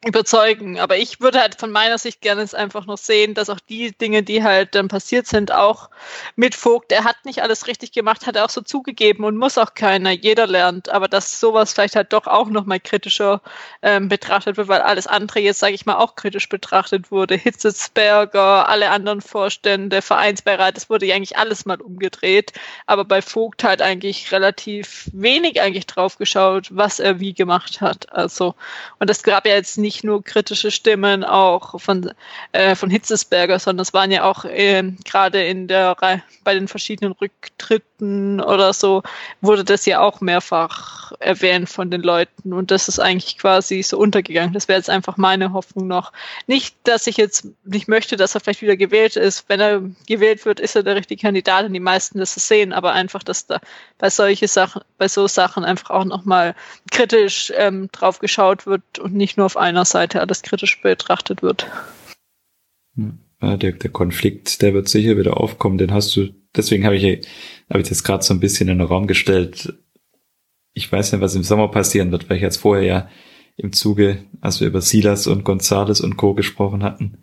überzeugen. Aber ich würde halt von meiner Sicht gerne es einfach noch sehen, dass auch die Dinge, die halt dann passiert sind, auch mit Vogt, er hat nicht alles richtig gemacht, hat er auch so zugegeben und muss auch keiner, jeder lernt, aber dass sowas vielleicht halt doch auch nochmal kritischer ähm, betrachtet wird, weil alles andere jetzt, sage ich mal, auch kritisch betrachtet wurde. Hitzelsberger, alle anderen Vorstände, Vereinsbeirat, das wurde ja eigentlich alles mal umgedreht, aber bei Vogt halt eigentlich relativ wenig eigentlich drauf geschaut, was er wie gemacht hat. Also, und das gab ja jetzt nicht nicht nur kritische Stimmen auch von, äh, von Hitzesberger, sondern es waren ja auch äh, gerade in der bei den verschiedenen Rücktritten oder so wurde das ja auch mehrfach erwähnt von den Leuten und das ist eigentlich quasi so untergegangen. Das wäre jetzt einfach meine Hoffnung noch. Nicht, dass ich jetzt nicht möchte, dass er vielleicht wieder gewählt ist. Wenn er gewählt wird, ist er der richtige Kandidat und die meisten das sehen, aber einfach, dass da bei solche Sachen, bei so Sachen einfach auch nochmal kritisch ähm, drauf geschaut wird und nicht nur auf einer Seite alles kritisch betrachtet wird. Ja, der, der Konflikt, der wird sicher wieder aufkommen, den hast du, deswegen habe ich, habe ich das gerade so ein bisschen in den Raum gestellt. Ich weiß nicht, was im Sommer passieren wird, weil ich jetzt vorher ja im Zuge, als wir über Silas und Gonzales und Co. gesprochen hatten,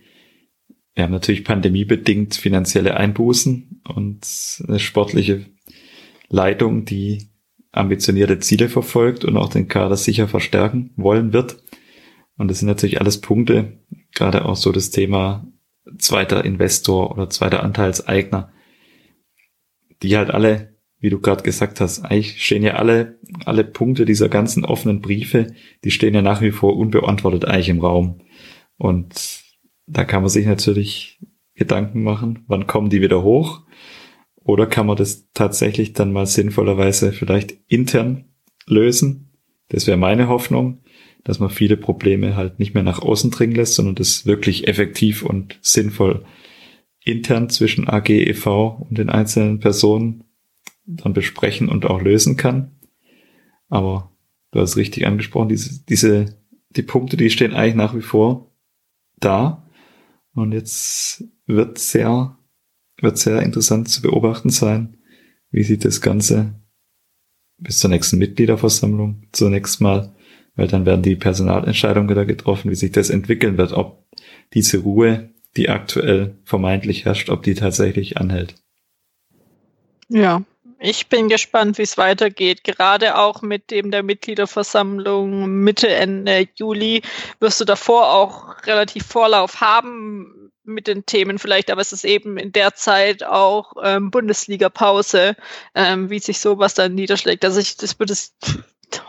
wir haben natürlich pandemiebedingt finanzielle Einbußen und eine sportliche Leitung, die ambitionierte Ziele verfolgt und auch den Kader sicher verstärken wollen wird. Und das sind natürlich alles Punkte, gerade auch so das Thema zweiter Investor oder zweiter Anteilseigner, die halt alle, wie du gerade gesagt hast, eigentlich stehen ja alle, alle Punkte dieser ganzen offenen Briefe, die stehen ja nach wie vor unbeantwortet eigentlich im Raum. Und da kann man sich natürlich Gedanken machen, wann kommen die wieder hoch? Oder kann man das tatsächlich dann mal sinnvollerweise vielleicht intern lösen? Das wäre meine Hoffnung dass man viele Probleme halt nicht mehr nach außen dringen lässt, sondern das wirklich effektiv und sinnvoll intern zwischen AG, EV und den einzelnen Personen dann besprechen und auch lösen kann. Aber du hast richtig angesprochen, diese, diese, die Punkte, die stehen eigentlich nach wie vor da. Und jetzt wird sehr, wird sehr interessant zu beobachten sein, wie sich das Ganze bis zur nächsten Mitgliederversammlung zunächst mal weil dann werden die Personalentscheidungen wieder getroffen, wie sich das entwickeln wird, ob diese Ruhe, die aktuell vermeintlich herrscht, ob die tatsächlich anhält. Ja, ich bin gespannt, wie es weitergeht. Gerade auch mit dem der Mitgliederversammlung Mitte, Ende Juli wirst du davor auch relativ Vorlauf haben mit den Themen vielleicht, aber es ist eben in der Zeit auch ähm, Bundesliga-Pause, ähm, wie sich sowas dann niederschlägt. Also ich, das wird es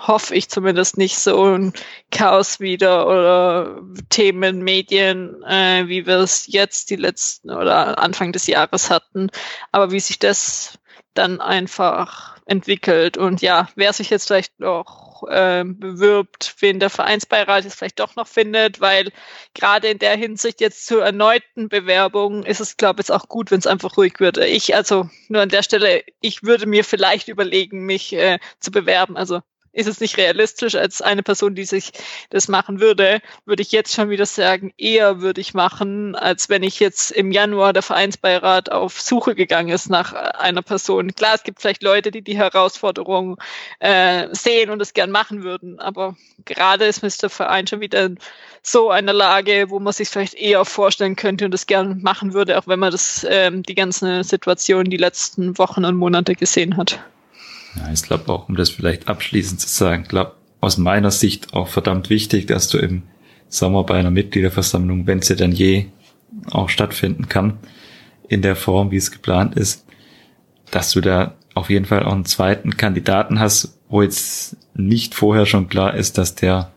hoffe ich zumindest nicht so ein Chaos wieder oder Themen, Medien, äh, wie wir es jetzt die letzten oder Anfang des Jahres hatten. Aber wie sich das dann einfach entwickelt. Und ja, wer sich jetzt vielleicht noch äh, bewirbt, wen der Vereinsbeirat jetzt vielleicht doch noch findet, weil gerade in der Hinsicht jetzt zur erneuten Bewerbung ist es, glaube ich, jetzt auch gut, wenn es einfach ruhig wird. Ich, also nur an der Stelle, ich würde mir vielleicht überlegen, mich äh, zu bewerben. Also ist es nicht realistisch als eine Person, die sich das machen würde, würde ich jetzt schon wieder sagen, eher würde ich machen, als wenn ich jetzt im Januar der Vereinsbeirat auf Suche gegangen ist nach einer Person. Klar, es gibt vielleicht Leute, die die Herausforderung äh, sehen und es gern machen würden, aber gerade ist Mr. Verein schon wieder in so einer Lage, wo man sich vielleicht eher vorstellen könnte und es gern machen würde, auch wenn man das ähm, die ganze Situation die letzten Wochen und Monate gesehen hat. Ja, ich glaube auch, um das vielleicht abschließend zu sagen, glaube aus meiner Sicht auch verdammt wichtig, dass du im Sommer bei einer Mitgliederversammlung, wenn sie dann je auch stattfinden kann, in der Form, wie es geplant ist, dass du da auf jeden Fall auch einen zweiten Kandidaten hast, wo jetzt nicht vorher schon klar ist, dass der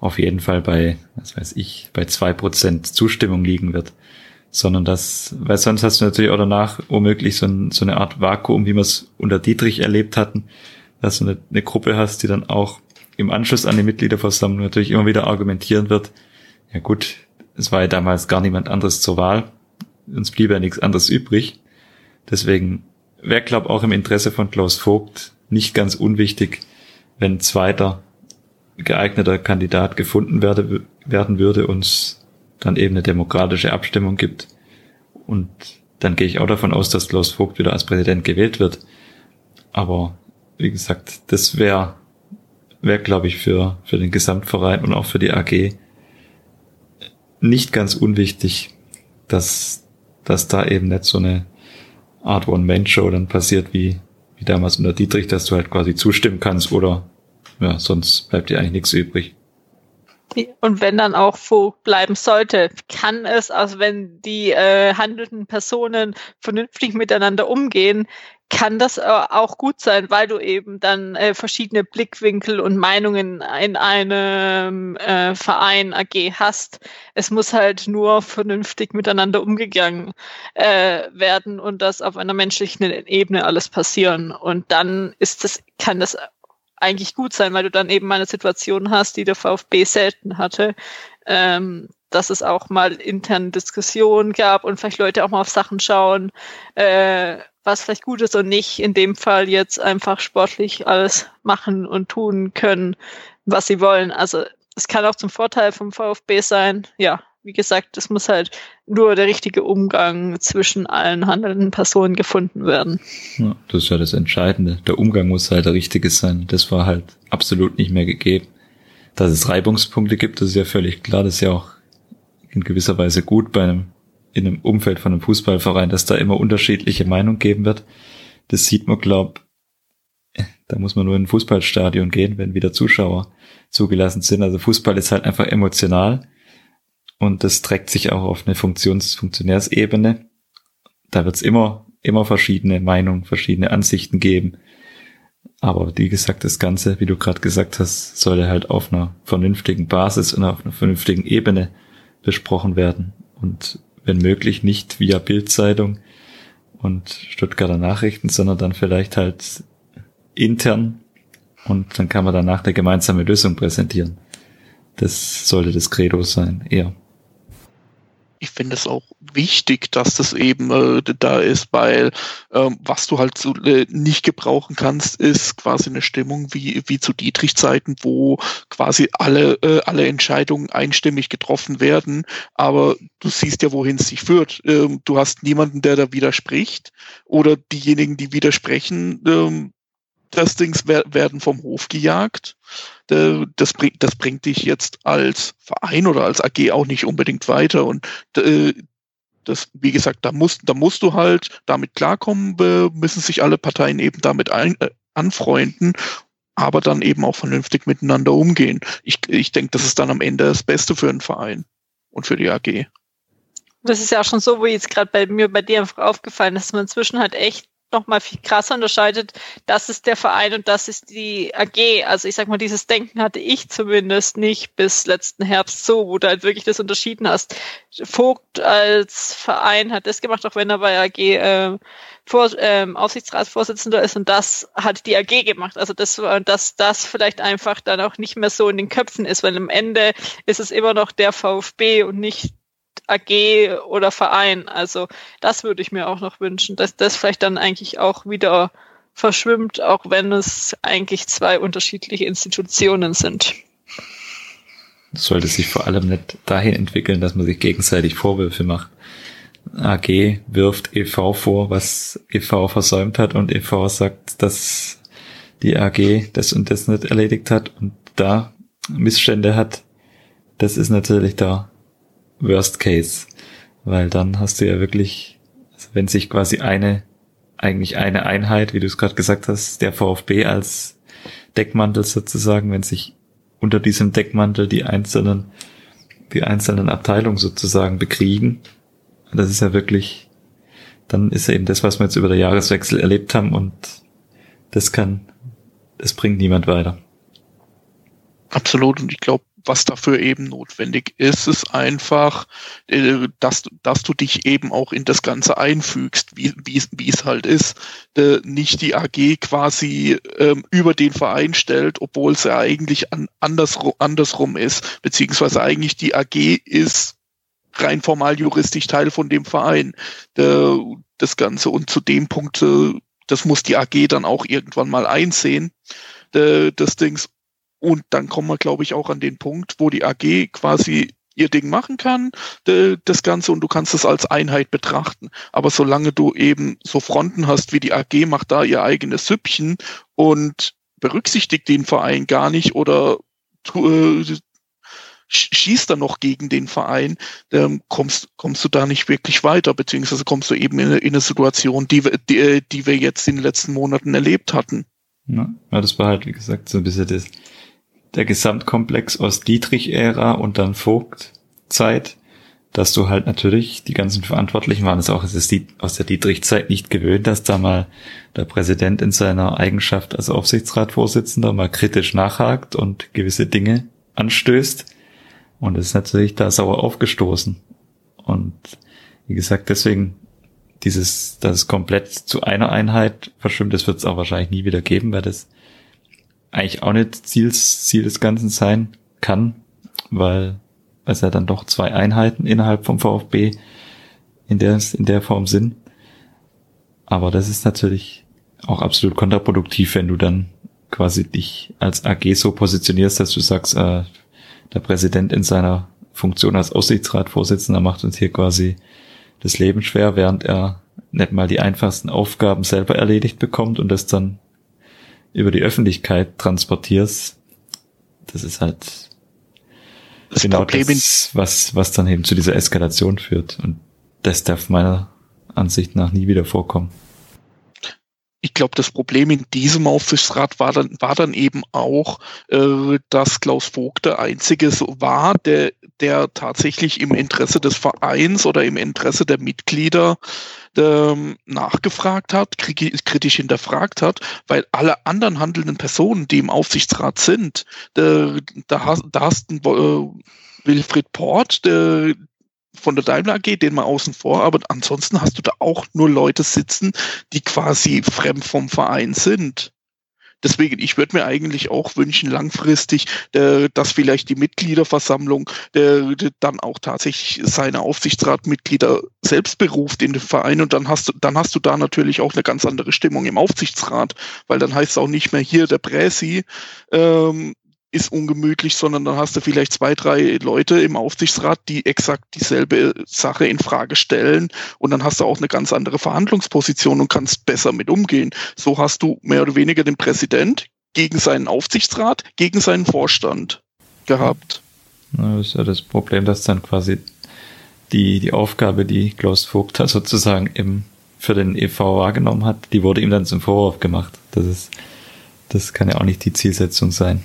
auf jeden Fall bei, was weiß ich, bei zwei Prozent Zustimmung liegen wird sondern das, weil sonst hast du natürlich auch danach womöglich so, ein, so eine Art Vakuum, wie wir es unter Dietrich erlebt hatten, dass du eine, eine Gruppe hast, die dann auch im Anschluss an die Mitgliederversammlung natürlich immer wieder argumentieren wird, ja gut, es war ja damals gar niemand anderes zur Wahl, uns blieb ja nichts anderes übrig. Deswegen wäre, glaube auch im Interesse von Klaus Vogt nicht ganz unwichtig, wenn zweiter geeigneter Kandidat gefunden werde, werden würde und dann eben eine demokratische Abstimmung gibt. Und dann gehe ich auch davon aus, dass Klaus Vogt wieder als Präsident gewählt wird. Aber wie gesagt, das wäre, wäre glaube ich für, für den Gesamtverein und auch für die AG nicht ganz unwichtig, dass, dass da eben nicht so eine Art One-Man-Show dann passiert wie, wie damals unter Dietrich, dass du halt quasi zustimmen kannst oder ja, sonst bleibt dir eigentlich nichts übrig. Und wenn dann auch Vogt bleiben sollte, kann es, also wenn die äh, handelnden Personen vernünftig miteinander umgehen, kann das äh, auch gut sein, weil du eben dann äh, verschiedene Blickwinkel und Meinungen in einem äh, Verein AG hast. Es muss halt nur vernünftig miteinander umgegangen äh, werden und das auf einer menschlichen Ebene alles passieren. Und dann ist das, kann das eigentlich gut sein, weil du dann eben mal eine Situation hast, die der VfB selten hatte, ähm, dass es auch mal interne Diskussionen gab und vielleicht Leute auch mal auf Sachen schauen, äh, was vielleicht gut ist und nicht in dem Fall jetzt einfach sportlich alles machen und tun können, was sie wollen. Also es kann auch zum Vorteil vom VfB sein. Ja, wie gesagt, es muss halt nur der richtige Umgang zwischen allen handelnden Personen gefunden werden. Ja, das ist ja das Entscheidende. Der Umgang muss halt der richtige sein. Das war halt absolut nicht mehr gegeben. Dass es Reibungspunkte gibt, das ist ja völlig klar. Das ist ja auch in gewisser Weise gut bei einem in einem Umfeld von einem Fußballverein, dass da immer unterschiedliche Meinungen geben wird. Das sieht man, glaub, da muss man nur in ein Fußballstadion gehen, wenn wieder Zuschauer zugelassen sind. Also Fußball ist halt einfach emotional und das trägt sich auch auf eine Funktions Funktionärsebene. Da wird es immer, immer verschiedene Meinungen, verschiedene Ansichten geben. Aber wie gesagt, das Ganze, wie du gerade gesagt hast, sollte halt auf einer vernünftigen Basis und auf einer vernünftigen Ebene besprochen werden. Und wenn möglich nicht via Bildzeitung und Stuttgarter Nachrichten, sondern dann vielleicht halt intern und dann kann man danach eine gemeinsame Lösung präsentieren. Das sollte das Credo sein, eher ich finde es auch wichtig, dass das eben äh, da ist, weil ähm, was du halt so äh, nicht gebrauchen kannst, ist quasi eine Stimmung wie, wie zu Dietrich-Zeiten, wo quasi alle, äh, alle Entscheidungen einstimmig getroffen werden. Aber du siehst ja, wohin es sich führt. Ähm, du hast niemanden, der da widerspricht oder diejenigen, die widersprechen, ähm, das Dings werden vom Hof gejagt. Das bringt, das bringt dich jetzt als Verein oder als AG auch nicht unbedingt weiter. Und äh, das, wie gesagt, da musst, da musst du halt damit klarkommen, müssen sich alle Parteien eben damit ein, äh, anfreunden, aber dann eben auch vernünftig miteinander umgehen. Ich, ich denke, das ist dann am Ende das Beste für einen Verein und für die AG. Das ist ja auch schon so, wo jetzt gerade bei mir, bei dir einfach aufgefallen ist, dass man inzwischen halt echt noch mal viel krasser unterscheidet, das ist der Verein und das ist die AG. Also ich sag mal, dieses Denken hatte ich zumindest nicht bis letzten Herbst so, wo du halt wirklich das unterschieden hast. Vogt als Verein hat das gemacht, auch wenn er bei AG äh, Vor, ähm, Aufsichtsratsvorsitzender ist und das hat die AG gemacht. Also das war, dass das vielleicht einfach dann auch nicht mehr so in den Köpfen ist, weil am Ende ist es immer noch der VfB und nicht AG oder Verein. Also das würde ich mir auch noch wünschen, dass das vielleicht dann eigentlich auch wieder verschwimmt, auch wenn es eigentlich zwei unterschiedliche Institutionen sind. Das sollte sich vor allem nicht dahin entwickeln, dass man sich gegenseitig Vorwürfe macht. AG wirft EV vor, was EV versäumt hat und EV sagt, dass die AG das und das nicht erledigt hat und da Missstände hat. Das ist natürlich da Worst Case, weil dann hast du ja wirklich, also wenn sich quasi eine, eigentlich eine Einheit, wie du es gerade gesagt hast, der VfB als Deckmantel sozusagen, wenn sich unter diesem Deckmantel die einzelnen, die einzelnen Abteilungen sozusagen bekriegen, das ist ja wirklich, dann ist ja eben das, was wir jetzt über den Jahreswechsel erlebt haben und das kann, das bringt niemand weiter. Absolut. Und ich glaube, was dafür eben notwendig ist, ist einfach, äh, dass, dass du dich eben auch in das Ganze einfügst, wie, es halt ist. Äh, nicht die AG quasi ähm, über den Verein stellt, obwohl es ja eigentlich an, andersrum, andersrum ist, beziehungsweise eigentlich die AG ist rein formal juristisch Teil von dem Verein. Äh, das Ganze und zu dem Punkt, das muss die AG dann auch irgendwann mal einsehen, das Dings Und dann kommen wir, glaube ich, auch an den Punkt, wo die AG quasi ihr Ding machen kann, das Ganze, und du kannst es als Einheit betrachten. Aber solange du eben so Fronten hast, wie die AG macht da ihr eigenes Süppchen und berücksichtigt den Verein gar nicht oder äh, schießt dann noch gegen den Verein, ähm, kommst, kommst du da nicht wirklich weiter, beziehungsweise kommst du eben in, in eine Situation, die, die, äh, die wir jetzt in den letzten Monaten erlebt hatten. Ja, das war halt, wie gesagt, so ein bisschen das, der Gesamtkomplex aus Dietrich-Ära und dann Vogt-Zeit, dass du halt natürlich, die ganzen Verantwortlichen waren es auch aus der Dietrich-Zeit nicht gewöhnt, dass da mal der Präsident in seiner Eigenschaft als Aufsichtsratsvorsitzender mal kritisch nachhakt und gewisse Dinge anstößt. Und es ist natürlich da sauer aufgestoßen. Und wie gesagt, deswegen dieses, dass es komplett zu einer Einheit verschwimmt, das wird es auch wahrscheinlich nie wieder geben, weil das eigentlich auch nicht Ziel, Ziel des Ganzen sein kann, weil es ja dann doch zwei Einheiten innerhalb vom VfB in der, in der Form sind. Aber das ist natürlich auch absolut kontraproduktiv, wenn du dann quasi dich als AG so positionierst, dass du sagst, äh, der Präsident in seiner Funktion als Aussichtsratsvorsitzender macht uns hier quasi das Leben schwer, während er nicht mal die einfachsten Aufgaben selber erledigt bekommt und das dann über die Öffentlichkeit transportierst. Das ist halt das genau das, was, was dann eben zu dieser Eskalation führt. Und das darf meiner Ansicht nach nie wieder vorkommen ich glaube, das Problem in diesem Aufsichtsrat war dann, war dann eben auch, äh, dass Klaus Vogt der Einzige so war, der, der tatsächlich im Interesse des Vereins oder im Interesse der Mitglieder ähm, nachgefragt hat, kritisch hinterfragt hat, weil alle anderen handelnden Personen, die im Aufsichtsrat sind, da, da, da hast du äh, Wilfried Port, der, von der Daimler AG, den mal außen vor, aber ansonsten hast du da auch nur Leute sitzen, die quasi fremd vom Verein sind. Deswegen, ich würde mir eigentlich auch wünschen, langfristig, äh, dass vielleicht die Mitgliederversammlung äh, dann auch tatsächlich seine Aufsichtsratmitglieder selbst beruft in den Verein und dann hast du, dann hast du da natürlich auch eine ganz andere Stimmung im Aufsichtsrat, weil dann heißt es auch nicht mehr hier der Präsi, ähm, ist ungemütlich, sondern dann hast du vielleicht zwei, drei Leute im Aufsichtsrat, die exakt dieselbe Sache in Frage stellen und dann hast du auch eine ganz andere Verhandlungsposition und kannst besser mit umgehen. So hast du mehr oder weniger den Präsident gegen seinen Aufsichtsrat, gegen seinen Vorstand gehabt. Das ist ja das Problem, dass dann quasi die, die Aufgabe, die Klaus Vogt sozusagen im, für den EV wahrgenommen hat, die wurde ihm dann zum Vorwurf gemacht. Das ist, das kann ja auch nicht die Zielsetzung sein.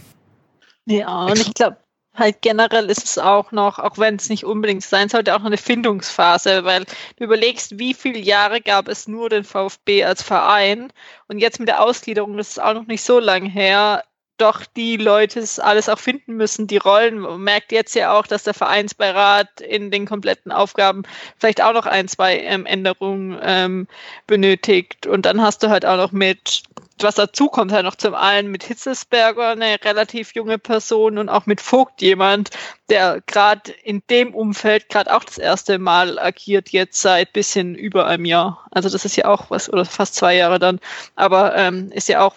Ja, und ich glaube, halt generell ist es auch noch, auch wenn es nicht unbedingt sein sollte, auch noch eine Findungsphase, weil du überlegst, wie viele Jahre gab es nur den VfB als Verein und jetzt mit der Ausgliederung, das ist auch noch nicht so lang her, doch die Leute es alles auch finden müssen, die Rollen. Man merkt jetzt ja auch, dass der Vereinsbeirat in den kompletten Aufgaben vielleicht auch noch ein, zwei ähm, Änderungen ähm, benötigt. Und dann hast du halt auch noch mit was dazu kommt halt noch zum einen mit Hitzesberger eine relativ junge Person und auch mit Vogt jemand, der gerade in dem Umfeld gerade auch das erste Mal agiert, jetzt seit bisschen über einem Jahr. Also das ist ja auch was, oder fast zwei Jahre dann, aber ähm, ist ja auch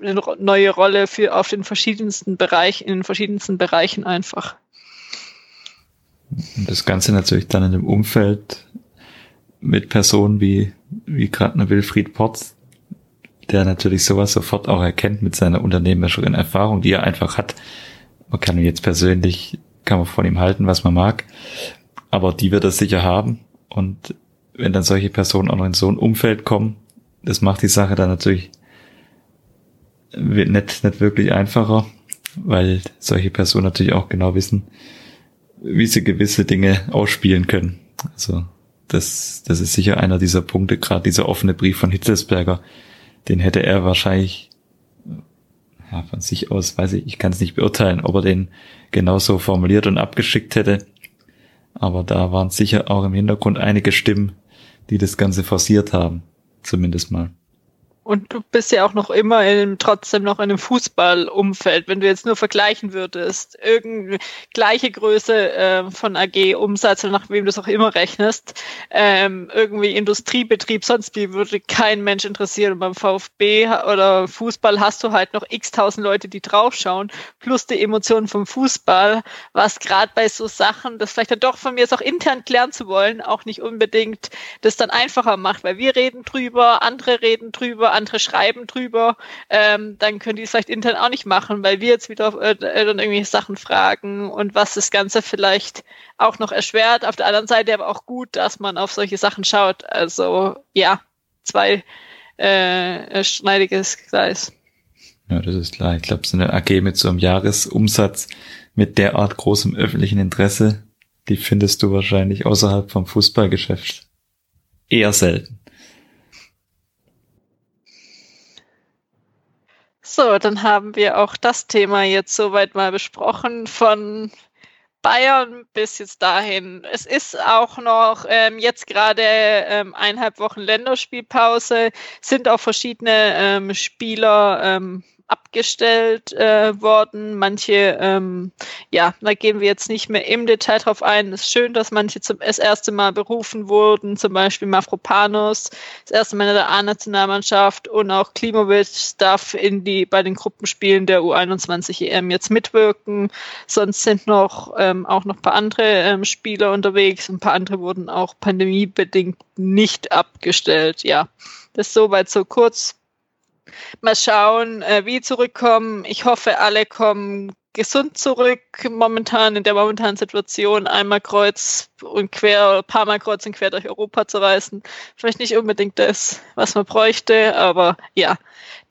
eine neue Rolle für auf den verschiedensten Bereichen, in den verschiedensten Bereichen einfach. Das Ganze natürlich dann in dem Umfeld mit Personen wie, wie gerade eine Wilfried Potz, der natürlich sowas sofort auch erkennt mit seiner unternehmerischen Erfahrung, die er einfach hat. Man kann ihn jetzt persönlich, kann man von ihm halten, was man mag, aber die wird er sicher haben. Und wenn dann solche Personen auch noch in so ein Umfeld kommen, das macht die Sache dann natürlich nicht, nicht wirklich einfacher, weil solche Personen natürlich auch genau wissen, wie sie gewisse Dinge ausspielen können. Also das, das ist sicher einer dieser Punkte, gerade dieser offene Brief von Hitzelsberger, den hätte er wahrscheinlich ja, von sich aus, weiß ich, ich kann es nicht beurteilen, ob er den genauso formuliert und abgeschickt hätte. Aber da waren sicher auch im Hintergrund einige Stimmen, die das Ganze forciert haben. Zumindest mal. Und du bist ja auch noch immer in, trotzdem noch in einem Fußballumfeld. Wenn du jetzt nur vergleichen würdest, irgendeine gleiche Größe äh, von AG Umsatz oder nach wem du es auch immer rechnest, ähm, irgendwie Industriebetrieb, sonst wie würde kein Mensch interessieren. Und beim VfB oder Fußball hast du halt noch x tausend Leute, die draufschauen, plus die Emotionen vom Fußball, was gerade bei so Sachen, das vielleicht dann doch von mir ist auch intern klären zu wollen, auch nicht unbedingt das dann einfacher macht, weil wir reden drüber, andere reden drüber, andere schreiben drüber, ähm, dann können die es vielleicht intern auch nicht machen, weil wir jetzt wieder äh, dann irgendwie Sachen fragen und was das Ganze vielleicht auch noch erschwert. Auf der anderen Seite aber auch gut, dass man auf solche Sachen schaut. Also ja, zwei äh, schneidiges Gleis. Ja, das ist klar. Ich glaube, so eine AG mit so einem Jahresumsatz mit derart großem öffentlichen Interesse, die findest du wahrscheinlich außerhalb vom Fußballgeschäft eher selten. So, dann haben wir auch das Thema jetzt soweit mal besprochen von Bayern bis jetzt dahin. Es ist auch noch ähm, jetzt gerade ähm, eineinhalb Wochen Länderspielpause, sind auch verschiedene ähm, Spieler ähm, abgestellt äh, worden. Manche, ähm, ja, da gehen wir jetzt nicht mehr im Detail drauf ein. Es ist schön, dass manche zum, das erste Mal berufen wurden, zum Beispiel Mafropanos, das erste Mal in der A-Nationalmannschaft und auch Klimovic darf in die, bei den Gruppenspielen der U21 EM jetzt mitwirken. Sonst sind noch ähm, auch noch ein paar andere ähm, Spieler unterwegs. Ein paar andere wurden auch pandemiebedingt nicht abgestellt. Ja, das soweit so kurz Mal schauen, äh, wie zurückkommen. Ich hoffe, alle kommen gesund zurück. Momentan in der momentanen Situation einmal kreuz und quer oder ein paar Mal kreuz und quer durch Europa zu reisen. Vielleicht nicht unbedingt das, was man bräuchte, aber ja,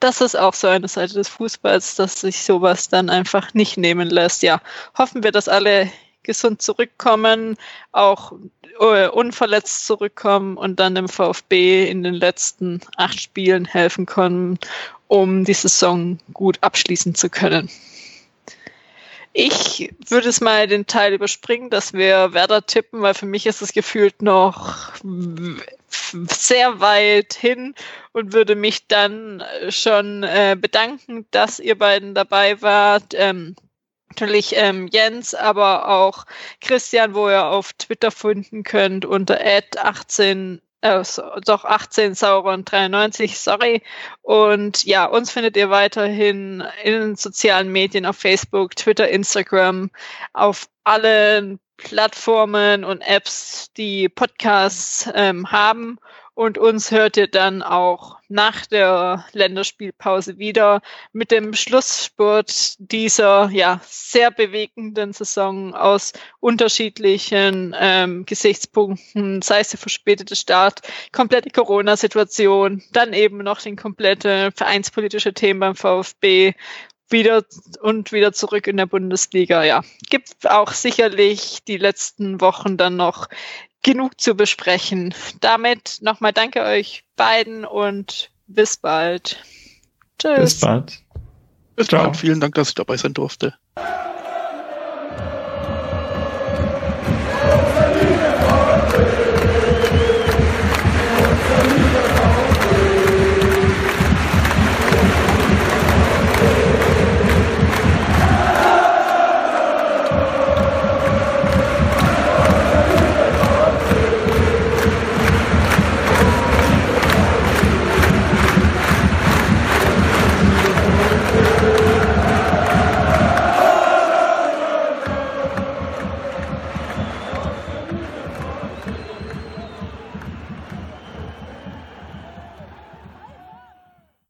das ist auch so eine Seite des Fußballs, dass sich sowas dann einfach nicht nehmen lässt. Ja, hoffen wir, dass alle gesund zurückkommen, auch unverletzt zurückkommen und dann dem VfB in den letzten acht Spielen helfen können, um die Saison gut abschließen zu können. Ich würde es mal den Teil überspringen, dass wir Werder tippen, weil für mich ist es gefühlt noch sehr weit hin und würde mich dann schon äh, bedanken, dass ihr beiden dabei wart. Ähm, natürlich ähm, Jens, aber auch Christian, wo ihr auf Twitter finden könnt unter ad18 äh, doch 18 Sauron 93, sorry. Und ja, uns findet ihr weiterhin in den sozialen Medien auf Facebook, Twitter, Instagram, auf allen Plattformen und Apps, die Podcasts ähm, haben. Und uns hört ihr dann auch nach der Länderspielpause wieder mit dem Schlussspurt dieser ja sehr bewegenden Saison aus unterschiedlichen ähm, Gesichtspunkten, sei es der verspätete Start, komplette Corona-Situation, dann eben noch den komplette vereinspolitische Themen beim VfB wieder und wieder zurück in der Bundesliga. Ja, gibt auch sicherlich die letzten Wochen dann noch genug zu besprechen. Damit nochmal danke euch beiden und bis bald. Tschüss. Bis bald. Bis bald. Vielen Dank, dass ich dabei sein durfte.